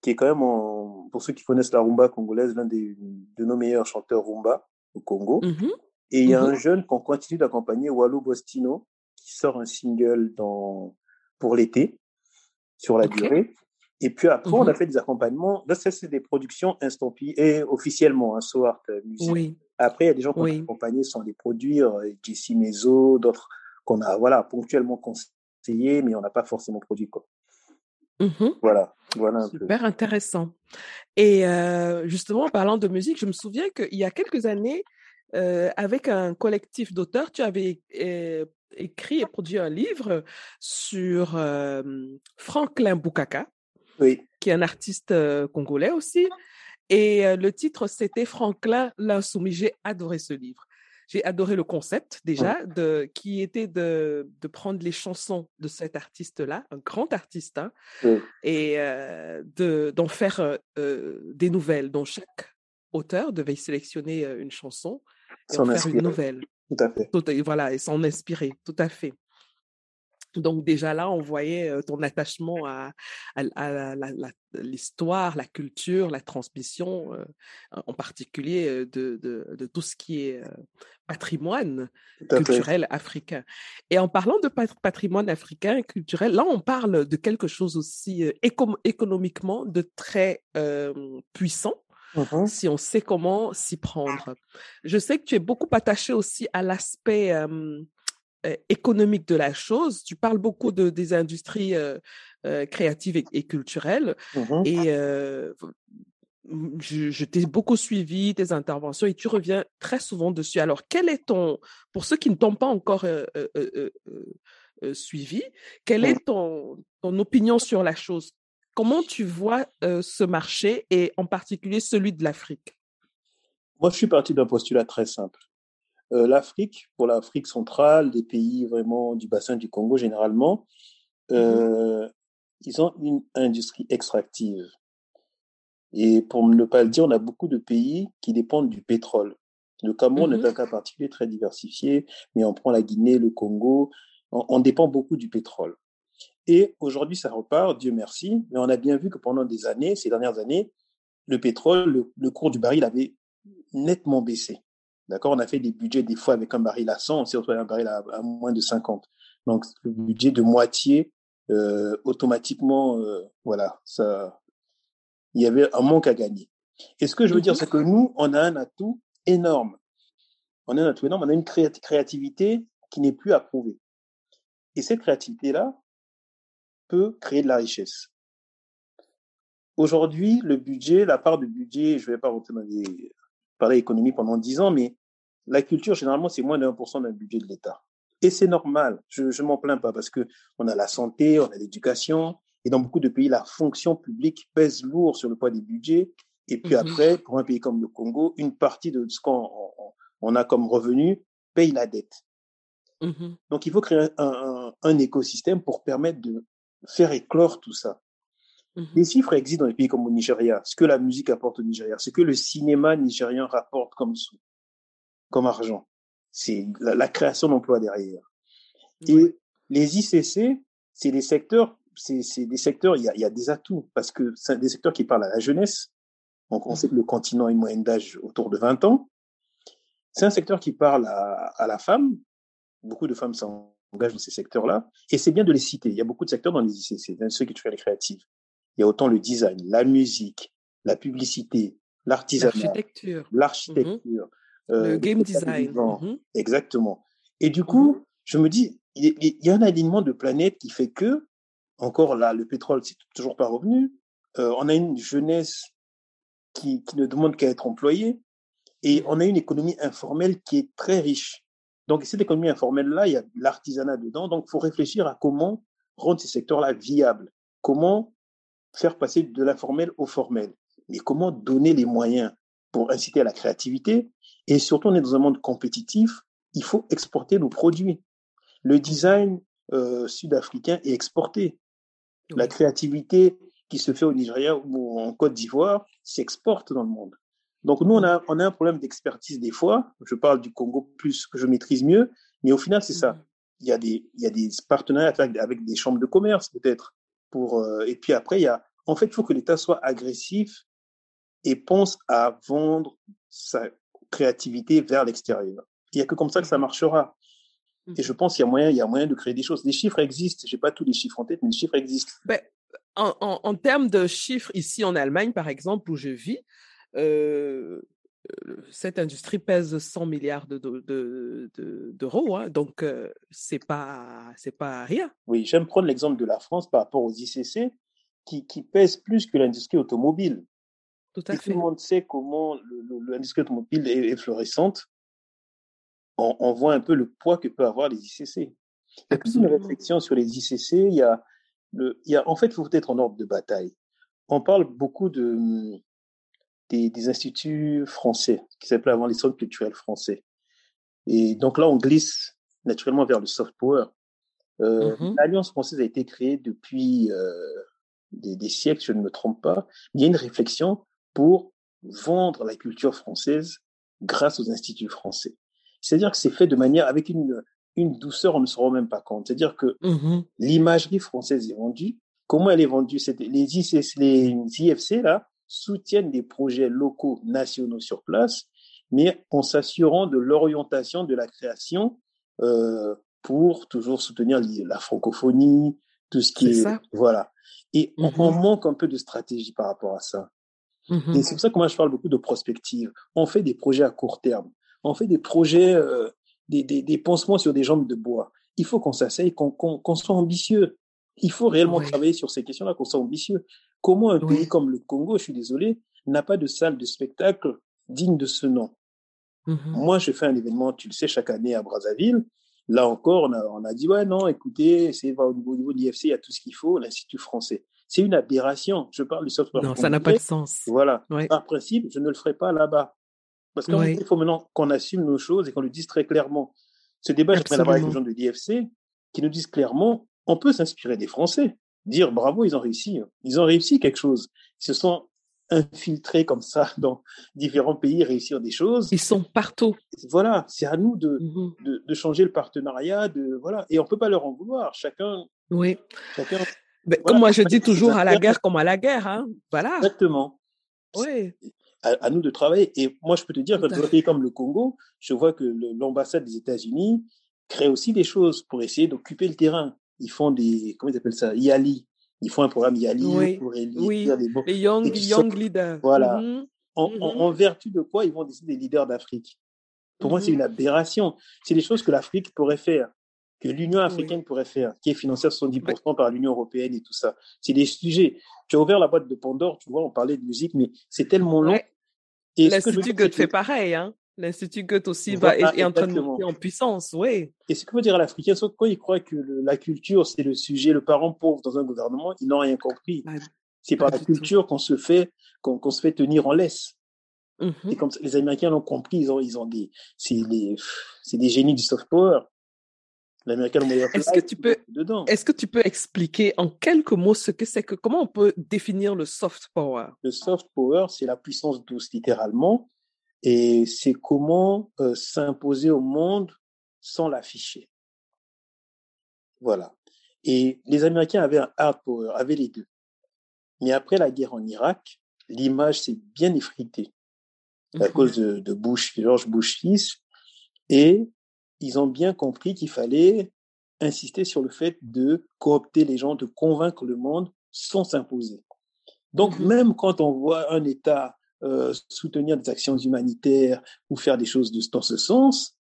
qui est quand même, pour ceux qui connaissent la rumba congolaise, l'un de nos meilleurs chanteurs rumba au Congo. Mmh et il y a mmh un jeune qu'on continue d'accompagner, Wallo Bostino, qui sort un single dans, pour l'été, sur la durée. Et puis après, on a mhm. fait des accompagnements. Là, ça, c'est des productions estampillées, et officiellement, hein, Art Music. Oui. Après, il y a des gens qui ont accompagné sans les produire, euh, Jessie Mezo, d'autres qu'on a voilà, ponctuellement conseillés, mais on n'a pas forcément produit. Quoi. Voilà. Voilà Super intéressant. Et euh, justement, en parlant de musique, je me souviens qu'il y a quelques années, euh, avec un collectif d'auteurs, tu avais écrit et produit un livre sur Franklin Boukaka, qui est un artiste congolais aussi. Et le titre, c'était Franklin l'insoumis. J'ai adoré ce livre. J'ai adoré le concept déjà, de, qui était de, de prendre les chansons de cet artiste-là, un grand artiste, hein, et de, d'en faire des nouvelles, dont chaque auteur devait sélectionner une chanson et en faire une nouvelle. Tout à fait. voilà, et s'en inspirer, tout à fait. Donc déjà là, on voyait ton attachement à, l'histoire, la culture, la transmission, en particulier de, tout ce qui est patrimoine culturel africain. Et en parlant de patrimoine africain culturel, là, on parle de quelque chose aussi économiquement de très puissant. Mmh si on sait comment s'y prendre. Je sais que tu es beaucoup attaché aussi à l'aspect économique de la chose. Tu parles beaucoup de, des industries créatives et, culturelles. Mmh et je, t'ai beaucoup suivi, tes interventions, et tu reviens très souvent dessus. Alors, quel est ton, pour ceux qui ne t'ont pas encore suivi, quelle est ton, ton opinion sur la chose? Comment tu vois ce marché et en particulier celui de l'Afrique? Moi, je suis parti d'un postulat très simple. L'Afrique, pour l'Afrique centrale, des pays vraiment du bassin du Congo généralement, mmh ils ont une industrie extractive. Et pour ne pas le dire, on a beaucoup de pays qui dépendent du pétrole. Le Cameroun est mmh un cas particulier très diversifié, mais on prend la Guinée, le Congo, on dépend beaucoup du pétrole. Et aujourd'hui, ça repart, Dieu merci. Mais on a bien vu que pendant des années, ces dernières années, le pétrole, le, cours du baril avait nettement baissé. D'accord? On a fait des budgets des fois avec un baril à 100, on s'est retrouvé un baril à, moins de 50. Donc, le budget de moitié, euh, automatiquement, euh, voilà, il y avait un manque à gagner. Et ce que je veux dire, c'est que nous, on a un atout énorme. On a un atout énorme, on a une créativité qui n'est plus approuvée. Et cette créativité-là, peut créer de la richesse. Aujourd'hui, le budget, la part du budget, je ne vais pas rentrer dans les parler économie pendant dix ans, mais la culture, généralement, c'est moins de 1% d'un budget de l'État. Et c'est normal, je ne m'en plains pas, parce que on a la santé, on a l'éducation, et dans beaucoup de pays, la fonction publique pèse lourd sur le poids des budgets. Et puis mmh après, pour un pays comme le Congo, une partie de ce qu'on on a comme revenu paye la dette. Mmh Donc il faut créer un, un, écosystème pour permettre de faire éclore tout ça. Mmh les chiffres existent dans les pays comme au Nigeria, ce que la musique apporte au Nigeria, ce que le cinéma nigérien rapporte comme sous, comme argent. C'est la, création d'emplois derrière. Et les ICC, c'est des secteurs, c'est des secteurs, il y, a, il y a des atouts, parce que c'est des secteurs qui parlent à la jeunesse. Donc, on mmh sait que le continent a une moyenne d'âge autour de 20 ans. C'est un secteur qui parle à, à la femme. Beaucoup de femmes sont engagent dans ces secteurs-là. Et c'est bien de les citer. Il y a beaucoup de secteurs dans les ICC, dans ceux qui touchent les créatifs. Il y a autant le design, la musique, la publicité, l'artisanat, l'architecture, l'architecture, mhm. euh, le game design. Mhm. Exactement. Et du coup, mhm. je me dis, il y, a un alignement de planètes qui fait que, encore là, le pétrole, c'est toujours pas revenu. Euh, on a une jeunesse qui, qui ne demande qu'à être employée. Et on a une économie informelle qui est très riche. Donc, cette économie informelle-là, il y a l'artisanat dedans. Donc, il faut réfléchir à comment rendre ces secteurs-là viables. Comment faire passer de l'informel au formel. Mais comment donner les moyens pour inciter à la créativité? Et surtout, on est dans un monde compétitif. Il faut exporter nos produits. Le design euh, sud-africain est exporté. La créativité qui se fait au Nigeria ou en Côte d'Ivoire s'exporte dans le monde. Donc nous, on a, on a un problème d'expertise des fois. Je parle du Congo plus que je maîtrise mieux, mais au final, c'est ça. Mm-hmm. Il y a des, il y a des partenariats avec, des chambres de commerce peut-être. Pour euh, et puis après, il y a, en fait, il faut que l'État soit agressif et pense à vendre sa créativité vers l'extérieur. Il y a que comme ça que ça marchera. Et je mm-hmm. pense qu'il y a moyen, il y a moyen de créer des choses. Les chiffres existent. J'ai pas tous les chiffres en tête, mais les chiffres existent. Ben, en, termes de chiffres, ici en Allemagne, par exemple, où je vis, cette industrie pèse 100 milliards d'euros, de, de, hein, donc c'est pas c'est pas rien. Oui, j'aime prendre l'exemple de la France par rapport aux ICC, qui, qui pèsent plus que l'industrie automobile. Tout à Et fait. Tout le monde sait comment l'industrie automobile est, florissante. On, on, voit un peu le poids que peut avoir les ICC. Il y a une réflexion sur les ICC. Il y a le, il y a, en fait, il faut être en ordre de bataille. On parle beaucoup de des, des instituts français, qui s'appelaient avant les centres culturels français. Et donc là, on glisse naturellement vers le soft power. Euh, mmh L'Alliance française a été créée depuis euh, des, des, siècles, je ne me trompe pas. Il y a une réflexion pour vendre la culture française grâce aux instituts français. C'est-à-dire que c'est fait de manière avec une, une douceur, on ne se rend même pas compte. C'est-à-dire que mmh l'imagerie française est vendue. Comment elle est vendue? Les, les IFC là soutiennent des projets locaux, nationaux sur place, mais en s'assurant de l'orientation de la création euh, pour toujours soutenir la francophonie, tout ce qui est, ça. voilà. Et mmh on, manque un peu de stratégie par rapport à ça. Mmh Et c'est pour ça que moi je parle beaucoup de prospective. On fait des projets à court terme. On fait des projets, euh, des, des, des, pansements sur des jambes de bois. Il faut qu'on s'asseye, qu'on soit ambitieux. Il faut réellement travailler sur ces questions-là, qu'on soit ambitieux. Comment un Oui. pays comme le Congo, je suis désolé, n'a pas de salle de spectacle digne de ce nom? Mmh Moi, je fais un événement, tu le sais, chaque année à Brazzaville. Là encore, on a, on a dit, ouais, non, écoutez, c'est au niveau, au niveau de l'IFC, il y a tout ce qu'il faut, l'Institut français. C'est une aberration. Je parle du software. Non, ça n'a pas de sens. Voilà. Par principe, je ne le ferai pas là-bas. Parce qu'il Oui. faut maintenant qu'on assume nos choses et qu'on le dise très clairement. Ce débat, je vais l'avoir avec les gens de l'IFC qui nous disent clairement, on peut s'inspirer des Français. Dire bravo, ils ont réussi. Ils ont réussi quelque chose. Ils se sont infiltrés comme ça *laughs* dans différents pays, réussir des choses. Ils sont partout. Voilà, c'est à nous de, Mhm. de, de changer le partenariat, de voilà, et on peut pas leur en vouloir. Chacun, Oui. chacun, Voilà, comme moi je dis toujours, à la guerre comme à la guerre. Hein. Voilà. exactement. Oui. À, à nous de travailler. Et moi, je peux te dire Tout à dans un pays comme le Congo, je vois que l'ambassade des États-Unis crée aussi des choses pour essayer d'occuper le terrain. Ils font des, comment ils appellent ça, YALI. Ils font un programme YALI Oui, pour élire oui. des bons. Les young, young leaders. Voilà. Mhm. En, Mhm. en, en vertu de quoi ils vont décider des leaders d'Afrique? Pour moi, c'est Mhm. une aberration. C'est des choses que l'Afrique pourrait faire, que l'Union africaine pourrait faire, qui est financée à 70% par l'Union européenne et tout ça. C'est des sujets. Tu as ouvert la boîte de Pandore, tu vois, on parlait de musique, mais c'est tellement long. Et L'Institut Goethe fait pareil. Hein. L'Institut Goethe aussi va, Voilà, est, est en train de monter en puissance. Oui. Et ce que veut dire à l'Africain, c'est quand ils croient que le- la culture, c'est le sujet, le parent pauvre dans un gouvernement, ils n'ont rien compris. Pas- C'est par la culture qu'on se fait, qu'on qu'on se fait tenir en laisse. Et comme les Américains l'ont compris, ils ont, ils ont des, c'est c'est des génies du soft power. L'American Way of Est-ce que tu peux- dedans. Est-ce que tu peux expliquer en quelques mots ce que c'est que, comment on peut définir le soft power? Le soft power, c'est la puissance douce, littéralement. Et c'est comment euh, s'imposer au monde sans l'afficher. Voilà. Et les Américains avaient un hard power, avaient les deux. Mais après la guerre en Irak, l'image s'est bien effritée à Mhm. cause de, de Bush, George Bush fils. Et ils ont bien compris qu'il fallait insister sur le fait de coopter les gens, de convaincre le monde sans s'imposer. Donc, Mhm. même quand on voit un État euh, soutenir des actions humanitaires ou faire des choses de, dans ce sens,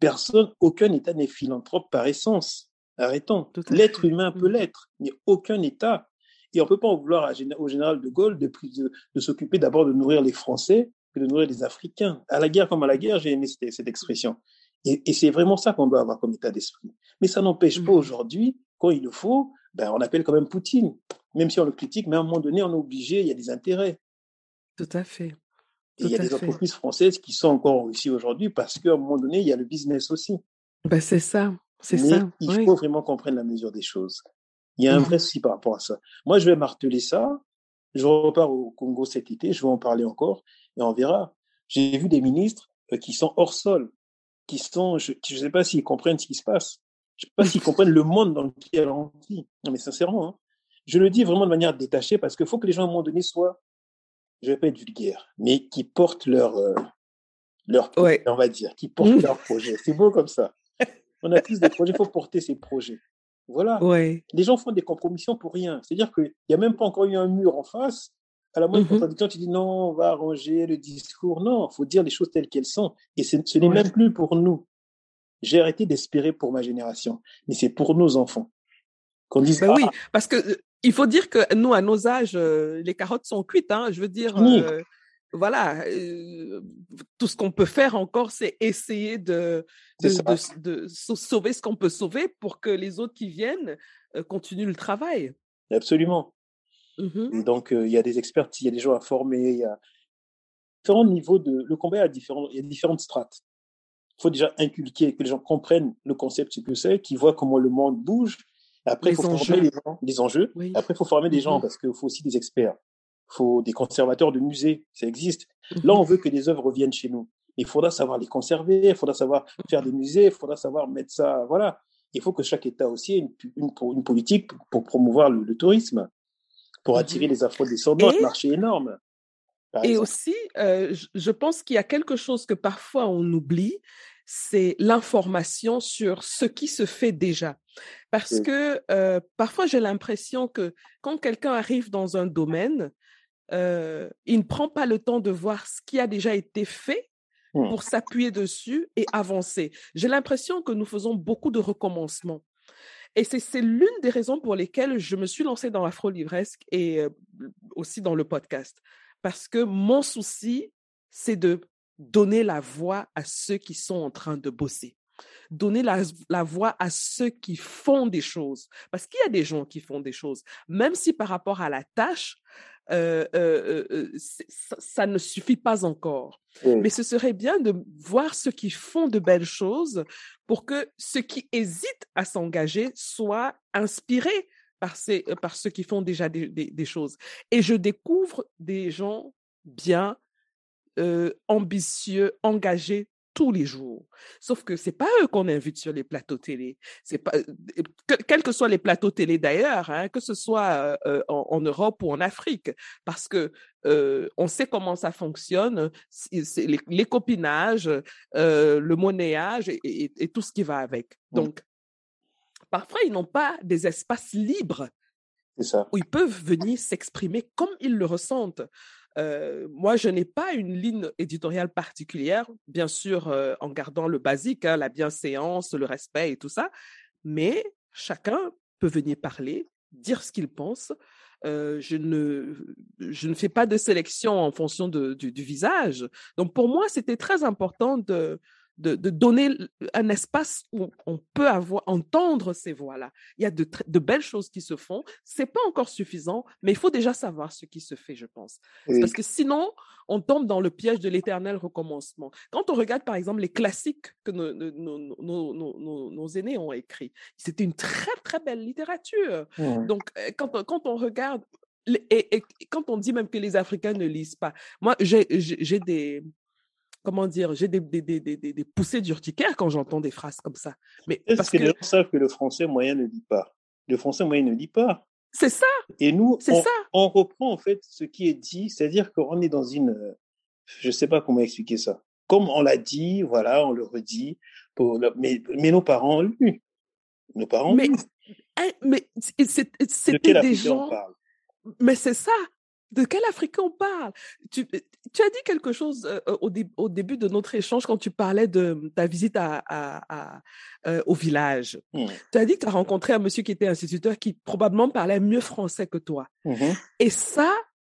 personne, aucun État n'est philanthrope par essence. Arrêtons. L'être humain peut Mhm. l'être, mais aucun État. Et on peut pas en vouloir à au général de Gaulle de, de, de s'occuper d'abord de nourrir les Français que de nourrir les Africains. À la guerre comme à la guerre, j'ai aimé cette, cette expression. Et, et c'est vraiment ça qu'on doit avoir comme état d'esprit. Mais ça n'empêche pas Mhm. aujourd'hui, quand il le faut, ben, on appelle quand même Poutine. Même si on le critique, mais à un moment donné, on est obligé, il y a des intérêts. Tout à fait. Et il y a Tout des fait. entreprises françaises qui sont encore ici aujourd'hui parce qu'à un moment donné, il y a le business aussi. Ben, c'est ça. C'est Mais ça. il Oui. faut vraiment qu'on prenne la mesure des choses. Il y a un vrai souci par rapport à ça. Moi, je vais marteler ça. Je repars au Congo cet été, je vais en parler encore et on verra. J'ai vu des ministres euh, qui sont hors sol, qui sont, je ne sais pas s'ils comprennent ce qui se passe. Je ne sais pas s'ils *laughs* comprennent le monde dans lequel on vit. Non, mais sincèrement, hein. je le dis vraiment de manière détachée parce qu'il faut que les gens à un moment donné soient, je vais pas être vulgaire, mais qui portent leur, euh, leur projet, Ouais. on va dire, qui portent *laughs* leur projet. C'est beau comme ça. On a tous des projets, il faut porter ces projets. Voilà. Ouais. Les gens font des compromissions pour rien. C'est-à-dire qu'il n'y a même pas encore eu un mur en face. À la moindre Mhm. contradiction, tu dis non, on va arranger le discours. Non, il faut dire les choses telles qu'elles sont. Et ce ce n'est Ouais. même plus pour nous. J'ai arrêté d'espérer pour ma génération, mais c'est pour nos enfants. Qu'on dise, oui, ah, parce que euh, il faut dire que nous, à nos âges, euh, les carottes sont cuites. Hein, je veux dire, Oui. euh, voilà, euh, tout ce qu'on peut faire encore, c'est essayer de, sauver ce qu'on peut sauver pour que les autres qui viennent euh, continuent le travail. absolument. Et donc, il y a des experts, il y a des gens à former, il y a différents niveaux de. Le combat a différents, il y a différentes strates. Il faut déjà inculquer, que les gens comprennent le concept, ce que c'est, qu'ils voient comment le monde bouge. Après, il faut enjeux. former les gens, les enjeux. Oui. Après, il faut former des gens Mhm. parce qu'il faut aussi des experts. Il faut des conservateurs de musées, ça existe. Mhm. Là, on veut que les œuvres reviennent chez nous. Il faudra savoir les conserver, il faudra savoir faire des musées, il faudra savoir mettre ça. Voilà. Il faut que chaque État aussi ait une, une, une politique pour promouvoir le, le tourisme, pour attirer les afro-descendants, Et- un marché énorme. Et exemple. aussi, euh, je pense qu'il y a quelque chose que parfois on oublie, c'est l'information sur ce qui se fait déjà. Parce Oui. que euh, parfois j'ai l'impression que quand quelqu'un arrive dans un domaine, euh, il ne prend pas le temps de voir ce qui a déjà été fait Hmm. pour s'appuyer dessus et avancer. J'ai l'impression que nous faisons beaucoup de recommencements. Et c'est c'est l'une des raisons pour lesquelles je me suis lancée dans l'afro-livresque et euh, aussi dans le podcast. Parce que mon souci, c'est de donner la voix à ceux qui sont en train de bosser. Donner la, la voix à ceux qui font des choses. Parce qu'il y a des gens qui font des choses. Même si par rapport à la tâche, euh, euh, euh, ça, ça ne suffit pas encore. Mais ce serait bien de voir ceux qui font de belles choses pour que ceux qui hésitent à s'engager soient inspirés par, ces, par ceux qui font déjà des, des- des choses. Et je découvre des gens bien, euh, ambitieux, engagés tous les jours. Sauf que c'est pas eux qu'on invite sur les plateaux télé. C'est pas euh, que- quels que soient les plateaux télé d'ailleurs, hein, que ce soit euh, en, en Europe ou en Afrique, parce que euh, on sait comment ça fonctionne, c'est les, les copinages, euh, le monnayage et, et- et tout ce qui va avec. Donc, parfois ils n'ont pas des espaces libres ça. où ils peuvent venir s'exprimer comme ils le ressentent. Moi, je n'ai pas une ligne éditoriale particulière, bien sûr, en gardant le basique, hein, la bienséance, le respect et tout ça, mais chacun peut venir parler, dire ce qu'il pense. Je, ne, je ne fais pas de sélection en fonction de, du visage. Donc, pour moi, c'était très important de, de, de donner un espace où on peut avoir, entendre ces voix-là. Il y a de, belles choses qui se font. C'est pas encore suffisant, mais il faut déjà savoir ce qui se fait, je pense. Oui. Parce que sinon, on tombe dans le piège de l'éternel recommencement. Quand on regarde, par exemple, les classiques que nos, nos, nos, nos- aînés ont écrits, c'était une très, très belle littérature. Donc, euh, quand, on- quand on regarde, et, et- et quand on dit même que les Africains ne lisent pas, moi, j'ai des, comment dire, j'ai des, des, des, des, des- des poussées d'urticaire quand j'entends des phrases comme ça. Mais Est-ce parce que, que les gens savent que le français moyen ne lit pas Le français moyen ne lit pas. c'est ça, Et nous, c'est on, ça. on reprend en fait ce qui est dit, c'est-à-dire qu'on est dans une, je sais pas comment expliquer ça. Comme on l'a dit, voilà, on le redit. Pour mais, mais nos parents ont lu. Nos parents ont Mais, lu. hein, mais c'était des gens. Mais c'est ça. De quel Africain on parle? Tu, tu as dit quelque chose euh, au, dé- au début de notre échange quand tu parlais de ta visite à, à- à, euh, au village. Hmm. Tu as dit que tu as rencontré un monsieur qui était instituteur qui probablement parlait mieux français que toi. Mhm. Et ça,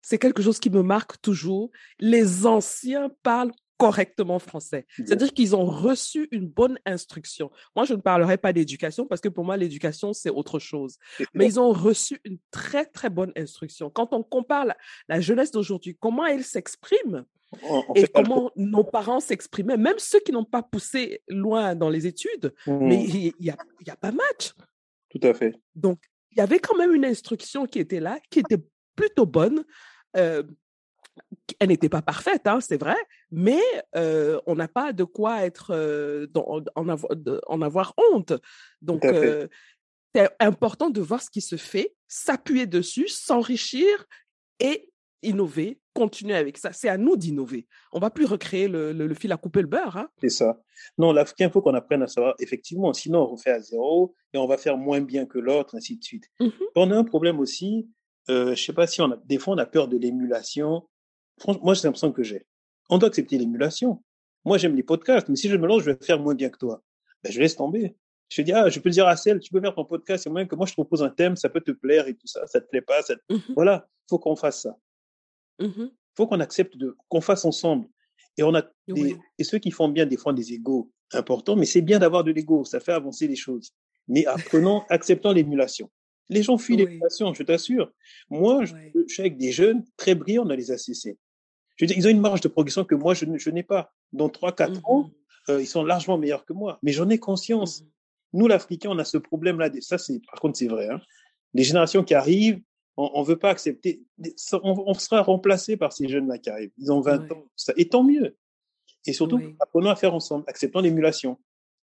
c'est quelque chose qui me marque toujours. Les anciens parlent correctement français. C'est-à-dire qu'ils ont reçu une bonne instruction. Moi, je ne parlerai pas d'éducation parce que pour moi, l'éducation, c'est autre chose. Mais ils ont reçu une très, très bonne instruction. Quand on compare la, la jeunesse d'aujourd'hui, comment elle s'exprime et comment nos parents s'exprimaient, même ceux qui n'ont pas poussé loin dans les études. Mhm. mais il n'y a, y a pas match. Tout à fait. Donc, il y avait quand même une instruction qui était là, qui était plutôt bonne. Euh, elle n'était pas parfaite, hein, c'est vrai, mais euh, on n'a pas de quoi être euh, dans- en, avoir, de- en avoir honte. Donc, euh, c'est important de voir ce qui se fait, s'appuyer dessus, s'enrichir et innover continuer avec ça. C'est à nous d'innover. On va plus recréer le, fil à couper le beurre. Hein. C'est ça. Non, l'Africain, il faut qu'on apprenne à savoir, effectivement, sinon on refait à zéro et on va faire moins bien que l'autre, ainsi de suite. Mmh on a un problème aussi, je ne sais pas si on a, des fois on a peur de l'émulation. Moi, j'ai l'impression que j'ai. On doit accepter l'émulation. Moi, j'aime les podcasts, mais si je me lance, je vais faire moins bien que toi. Ben, je laisse tomber. Je dis, ah, je peux dire à celle, tu peux faire ton podcast, c'est moins que moi, je te propose un thème, ça peut te plaire et tout ça, ça te plaît pas. Ça mmh Voilà, il faut qu'on fasse ça. Il mmh faut qu'on accepte de, qu'on fasse ensemble. Et on a et ceux qui font bien des fois des égaux importants, mais c'est bien d'avoir de l'ego, ça fait avancer les choses. Mais apprenons, acceptons l'émulation. Les gens fuient l'émulation, je t'assure. Moi, je, suis avec des jeunes très brillants dans les ACC. Je ils ont une marge de progression que moi, je, je n'ai pas. Dans 3-4 ans, mmh euh, ils sont largement meilleurs que moi. Mais j'en ai conscience. Nous, l'Africain, on a ce problème-là. Ça, par contre, c'est vrai. Hein. Les générations qui arrivent, on ne veut pas accepter. On, sera remplacé par ces jeunes-là qui arrivent. Ils ont 20 ans. Ça, et tant mieux. Et surtout, apprenons à faire ensemble, acceptons l'émulation.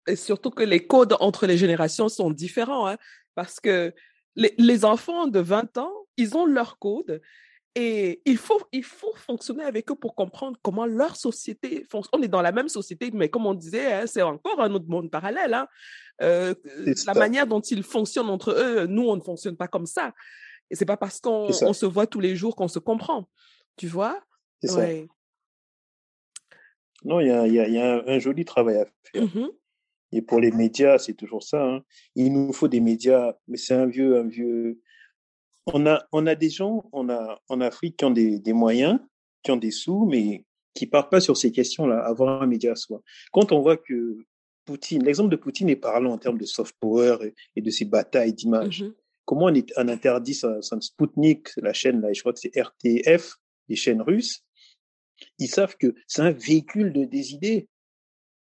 Et surtout que les codes entre les générations sont différents. Hein, parce que les, les, enfants de 20 ans, ils ont leur code. Et il faut, il faut fonctionner avec eux pour comprendre comment leur société fonctionne. On est dans la même société, mais comme on disait, hein, c'est encore un autre monde parallèle. Hein. Euh, la manière dont ils fonctionnent entre eux, nous, on ne fonctionne pas comme ça. Et c'est pas parce qu'on se voit tous les jours qu'on se comprend. Tu vois? Ouais. Non, il y a, y a, un, joli travail à faire. Mmh Et pour les médias, c'est toujours ça. Hein. Il nous faut des médias, mais c'est un vieux, un vieux, on a, on a des gens on a, en Afrique qui ont des, des moyens, qui ont des sous, mais qui ne partent pas sur ces questions-là, avoir un média à soi. Quand on voit que Poutine, l'exemple de Poutine est parlant en termes de soft power et, de ses batailles d'image. Mm-hmm. Comment on, est, on interdit son, Sputnik, la chaîne, là, je crois que c'est RTF, les chaînes russes, ils savent que c'est un véhicule de, des idées.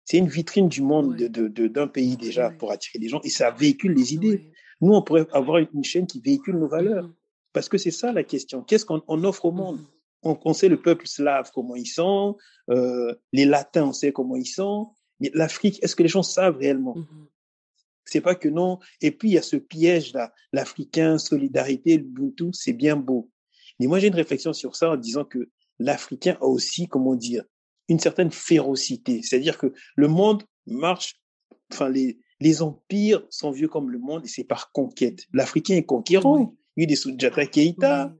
C'est une vitrine du monde d'un de, de, pays déjà pour attirer les gens et ça véhicule les idées. Nous, on pourrait avoir une chaîne qui véhicule nos valeurs. Mm-hmm. Parce que c'est ça la question. Qu'est-ce qu'on offre au monde? Mm-hmm. on, sait le peuple slave, comment ils sont, euh, les latins, on sait comment ils sont, mais l'Afrique, est-ce que les gens savent réellement? Mm-hmm. C'est pas que non. Et puis, il y a ce piège-là, l'Africain, solidarité, l'Ubuntu, c'est bien beau. Mais moi, j'ai une réflexion sur ça en disant que l'Africain a aussi, comment dire, une certaine férocité. C'est-à-dire que le monde marche, enfin, les, les empires sont vieux comme le monde et c'est par conquête. L'Africain est conquérant. Il y a eu des Soudjata Keita,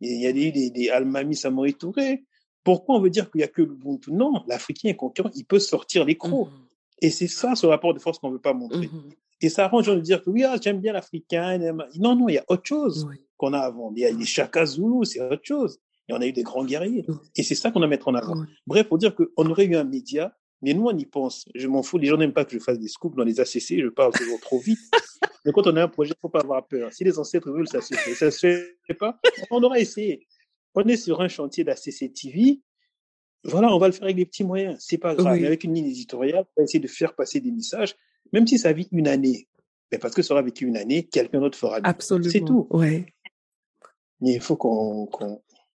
il y a eu des, des Almami Samori Touré. Pourquoi on veut dire qu'il n'y a que l'Ubuntu Non, l'Africain est conquérant, il peut sortir les crocs. Mm-hmm. Et c'est ça ce rapport de force qu'on ne veut pas montrer. Mm-hmm. Et ça arrange de dire que oui, ah, j'aime bien l'Africain. Non, non, il y a autre chose qu'on a avant. Il y a les Chaka Zulu, c'est autre chose. Et on a eu des grands guerriers. Et c'est ça qu'on a mettre en avant. Bref, pour dire qu'on aurait eu un média mais nous, on y pense. Je m'en fous. Les gens n'aiment pas que je fasse des scoops dans les ACC. Je parle toujours trop vite. *laughs* Mais quand on a un projet, il ne faut pas avoir peur. Si les ancêtres veulent, ça se fait. Ça se fait pas. On aura essayé. On est sur un chantier d'ACC TV. Voilà, on va le faire avec des petits moyens. C'est pas grave. Mais avec une ligne éditoriale, on va essayer de faire passer des messages, même si ça vit une année. Mais parce que ça aura vécu une année, quelqu'un d'autre fera. Absolument. C'est tout. Ouais. Mais il faut qu'on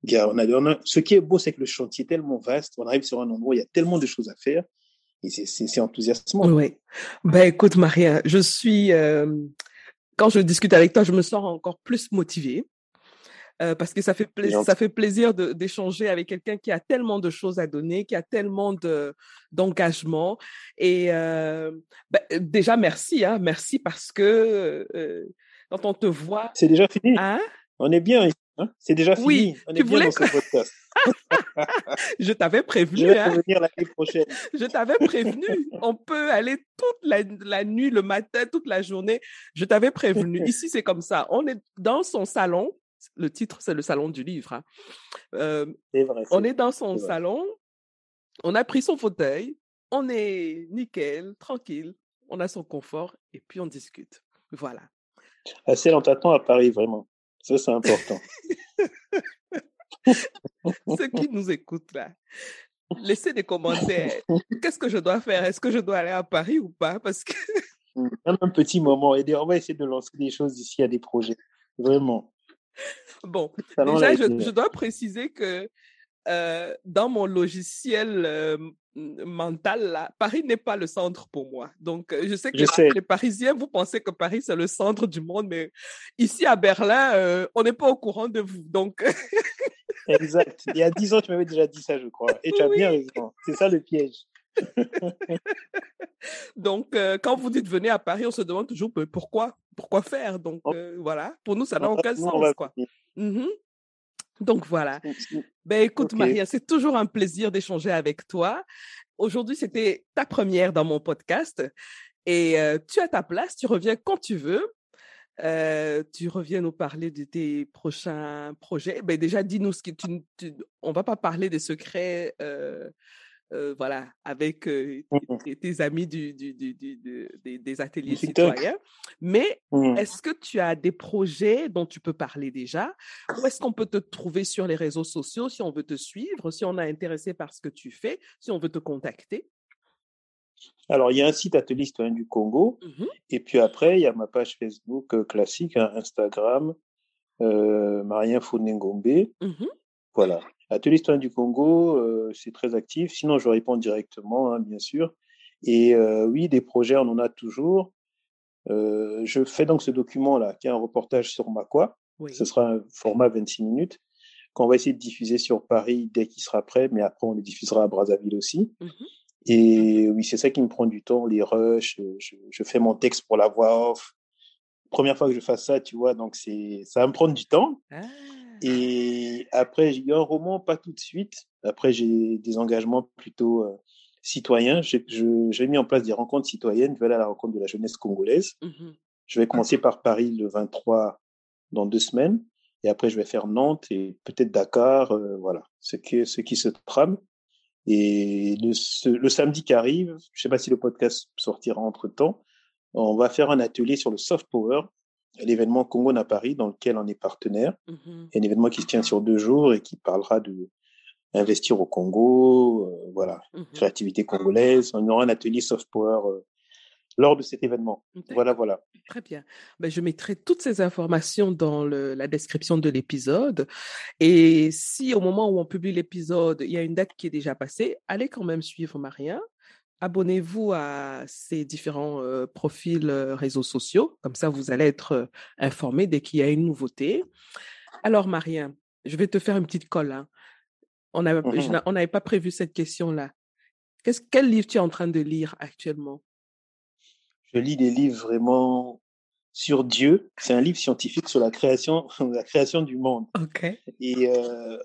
ce qui est beau, c'est que le chantier est tellement vaste, on arrive sur un endroit où il y a tellement de choses à faire, et c'est enthousiasmant. Oui. Ben écoute, Maria, je suis, euh, quand je discute avec toi, je me sens encore plus motivée. Euh, parce que ça fait, plaisir, ça fait plaisir d'échanger avec quelqu'un qui a tellement de choses à donner, qui a tellement d'engagement. et euh, ben, déjà, merci, hein, merci parce que quand on te voit... C'est déjà fini. Hein? On est bien Hein? C'est déjà fini. Oui, On est bien dans ce podcast. *laughs* je t'avais prévenu. Je vais hein. revenir l'année prochaine. *laughs* je t'avais prévenu. On peut aller toute la, la, nuit, le matin, toute la journée. Je t'avais prévenu. *laughs* Ici, c'est comme ça. On est dans son salon. Le titre, c'est le salon du livre. Hein. Euh, vrai, on est dans son salon. On a pris son fauteuil. On est nickel, tranquille. On a son confort et puis on discute. Voilà. Assez dans à Paris, vraiment. Ça, c'est important. *laughs* Ceux qui nous écoutent là, laissez des commentaires. Qu'est-ce que je dois faire? Est-ce que je dois aller à Paris ou pas? Parce que. *laughs* un petit moment. Et on va essayer de lancer des choses ici à des projets. Vraiment. Bon, déjà, je, dois préciser que euh, dans mon logiciel euh, mental, là, Paris n'est pas le centre pour moi. Donc, euh, je sais que les Parisiens, vous pensez que Paris, c'est le centre du monde, mais ici à Berlin, on n'est pas au courant de vous. Donc... exact. Il y a dix ans, tu m'avais déjà dit ça, je crois. Et tu as bien raison. C'est ça le piège. *laughs* Donc, quand vous dites venez à Paris, on se demande toujours pourquoi, pourquoi faire? Donc, voilà, pour nous, ça n'a aucun sens. Quoi? Donc voilà. Ben écoute Maria, c'est toujours un plaisir d'échanger avec toi. Aujourd'hui, c'était ta première dans mon podcast et tu as ta place, tu reviens quand tu veux. tu reviens nous parler de tes prochains projets. Ben déjà, dis-nous ce que tu, tu, on va pas parler des secrets euh, voilà, avec euh, mmh tes, amis du, des, ateliers citoyens. Mais mmh. est-ce que tu as des projets dont tu peux parler déjà? Où est-ce qu'on peut te trouver sur les réseaux sociaux si on veut te suivre, si on est intéressé par ce que tu fais, si on veut te contacter? Alors, il y a un site Atelier Citoyen du Congo, mmh et puis après, il y a ma page Facebook euh, classique, hein, Instagram, euh, Marien Founengombe. Voilà. Atelier Citoyen du Congo, euh, c'est très actif. Sinon, je réponds directement, hein, bien sûr. Et euh, oui, des projets, on en a toujours. Euh, je fais donc ce document-là, qui est un reportage sur Makwa. Ce sera un format 26 minutes, qu'on va essayer de diffuser sur Paris dès qu'il sera prêt, mais après, on le diffusera à Brazzaville aussi. Mmh Et oui, c'est ça qui me prend du temps, les rushs. Je, fais mon texte pour la voix off. Première fois que je fasse ça, tu vois, donc ça va me prendre du temps. Ah. Et après, il y a un roman, pas tout de suite. Après, j'ai des engagements plutôt euh, citoyens. J'ai mis en place des rencontres citoyennes. Je vais aller à la rencontre de la jeunesse congolaise. Mmh je vais commencer par Paris le 23 dans deux semaines. Et après, je vais faire Nantes et peut-être Dakar. Euh, voilà, ce qui, ce qui se trame. Et le, le samedi qui arrive, je ne sais pas si le podcast sortira entre temps, on va faire un atelier sur le soft power l'événement Congo à Paris, dans lequel on est partenaire. Mmh un événement qui se tient sur deux jours et qui parlera de investir au Congo, euh, voilà, mmh créativité congolaise. On aura un atelier soft power euh, lors de cet événement. Voilà, voilà. Très bien. Ben, je mettrai toutes ces informations dans le, la description de l'épisode. Et si au moment où on publie l'épisode, il y a une date qui est déjà passée, allez quand même suivre Maria abonnez-vous à ces différents profils réseaux sociaux. Comme ça, vous allez être informé dès qu'il y a une nouveauté. Alors, Marien, je vais te faire une petite colle. Hein. On mmh n'avait pas prévu cette question-là. quel livre tu es en train de lire actuellement? Je lis des livres vraiment sur Dieu. C'est un livre scientifique sur la création, *laughs* la création du monde. Et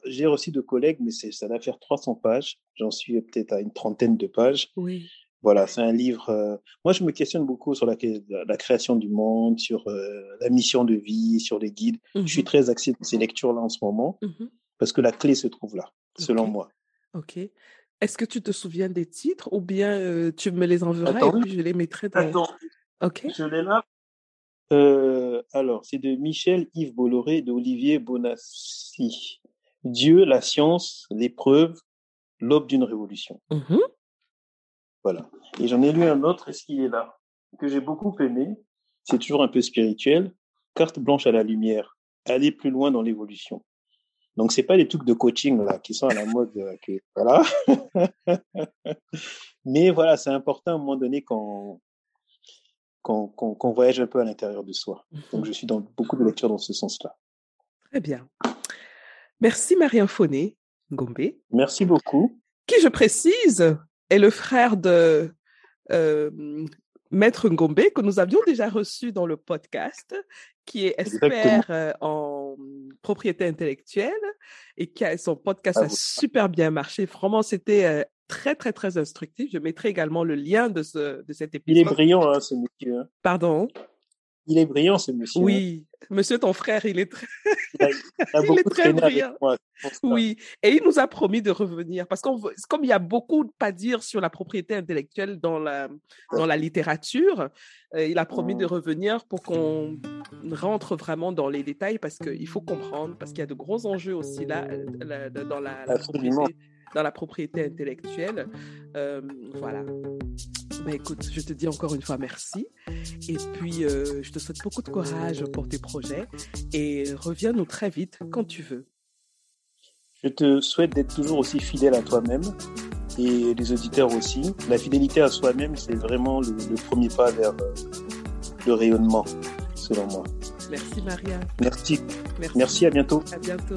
j'ai reçu de collègues, mais ça va faire 300 pages. J'en suis peut-être à une trentaine de pages. Oui. Voilà, c'est un livre. moi, je me questionne beaucoup sur la, la création du monde, sur la mission de vie, sur les guides. Je suis mmh très axé dans ces lectures-là en ce moment, mmh parce que la clé se trouve là, selon moi. Ok. Est-ce que tu te souviens des titres ou bien tu me les enverras et puis je les mettrai dans. Attends. Ok. Je l'ai là. Euh, alors, c'est de Michel Yves Bolloré et d'Olivier Bonassi. Dieu, la science, l'épreuve, l'aube d'une révolution. Mmh voilà. Et j'en ai lu un autre, est-ce qu'il est là Que j'ai beaucoup aimé. C'est toujours un peu spirituel. Carte blanche à la lumière. Aller plus loin dans l'évolution. Donc, c'est pas des trucs de coaching là qui sont à la mode. Euh, voilà. *laughs* Mais voilà, c'est important à un moment donné quand qu'on voyage un peu à l'intérieur de soi. Donc, je suis dans beaucoup de lectures dans ce sens-là. Très bien. Merci Marien Fauné, Gombe. Merci beaucoup. Qui, je précise, est le frère de euh, Maître Ngombe, que nous avions déjà reçu dans le podcast, qui est expert euh, en propriété intellectuelle et qui a son podcast a super bien marché. Vraiment, c'était euh, très, très, très instructif. Je mettrai également le lien de, ce, de cet épisode. Il est brillant, hein, ce monsieur. Hein. Pardon? Il est brillant, ce monsieur. Oui, monsieur ton frère, il est très, il, *laughs* est très brillant. oui, et il nous a promis de revenir parce qu'on comme il y a beaucoup à dire sur la propriété intellectuelle dans la dans la littérature, euh, il a promis de revenir pour qu'on rentre vraiment dans les détails parce qu'il faut comprendre parce qu'il y a de gros enjeux aussi là euh, dans la, la propriété dans la propriété intellectuelle. Euh, voilà. Ben, écoute, je te dis encore une fois merci. Et puis, euh, je te souhaite beaucoup de courage pour tes projets. Et reviens-nous très vite quand tu veux. Je te souhaite d'être toujours aussi fidèle à toi-même et les auditeurs aussi. La fidélité à soi-même, c'est vraiment le, le, premier pas vers euh, le rayonnement, selon moi. Merci Maria. Merci. Merci, Merci à bientôt. À bientôt.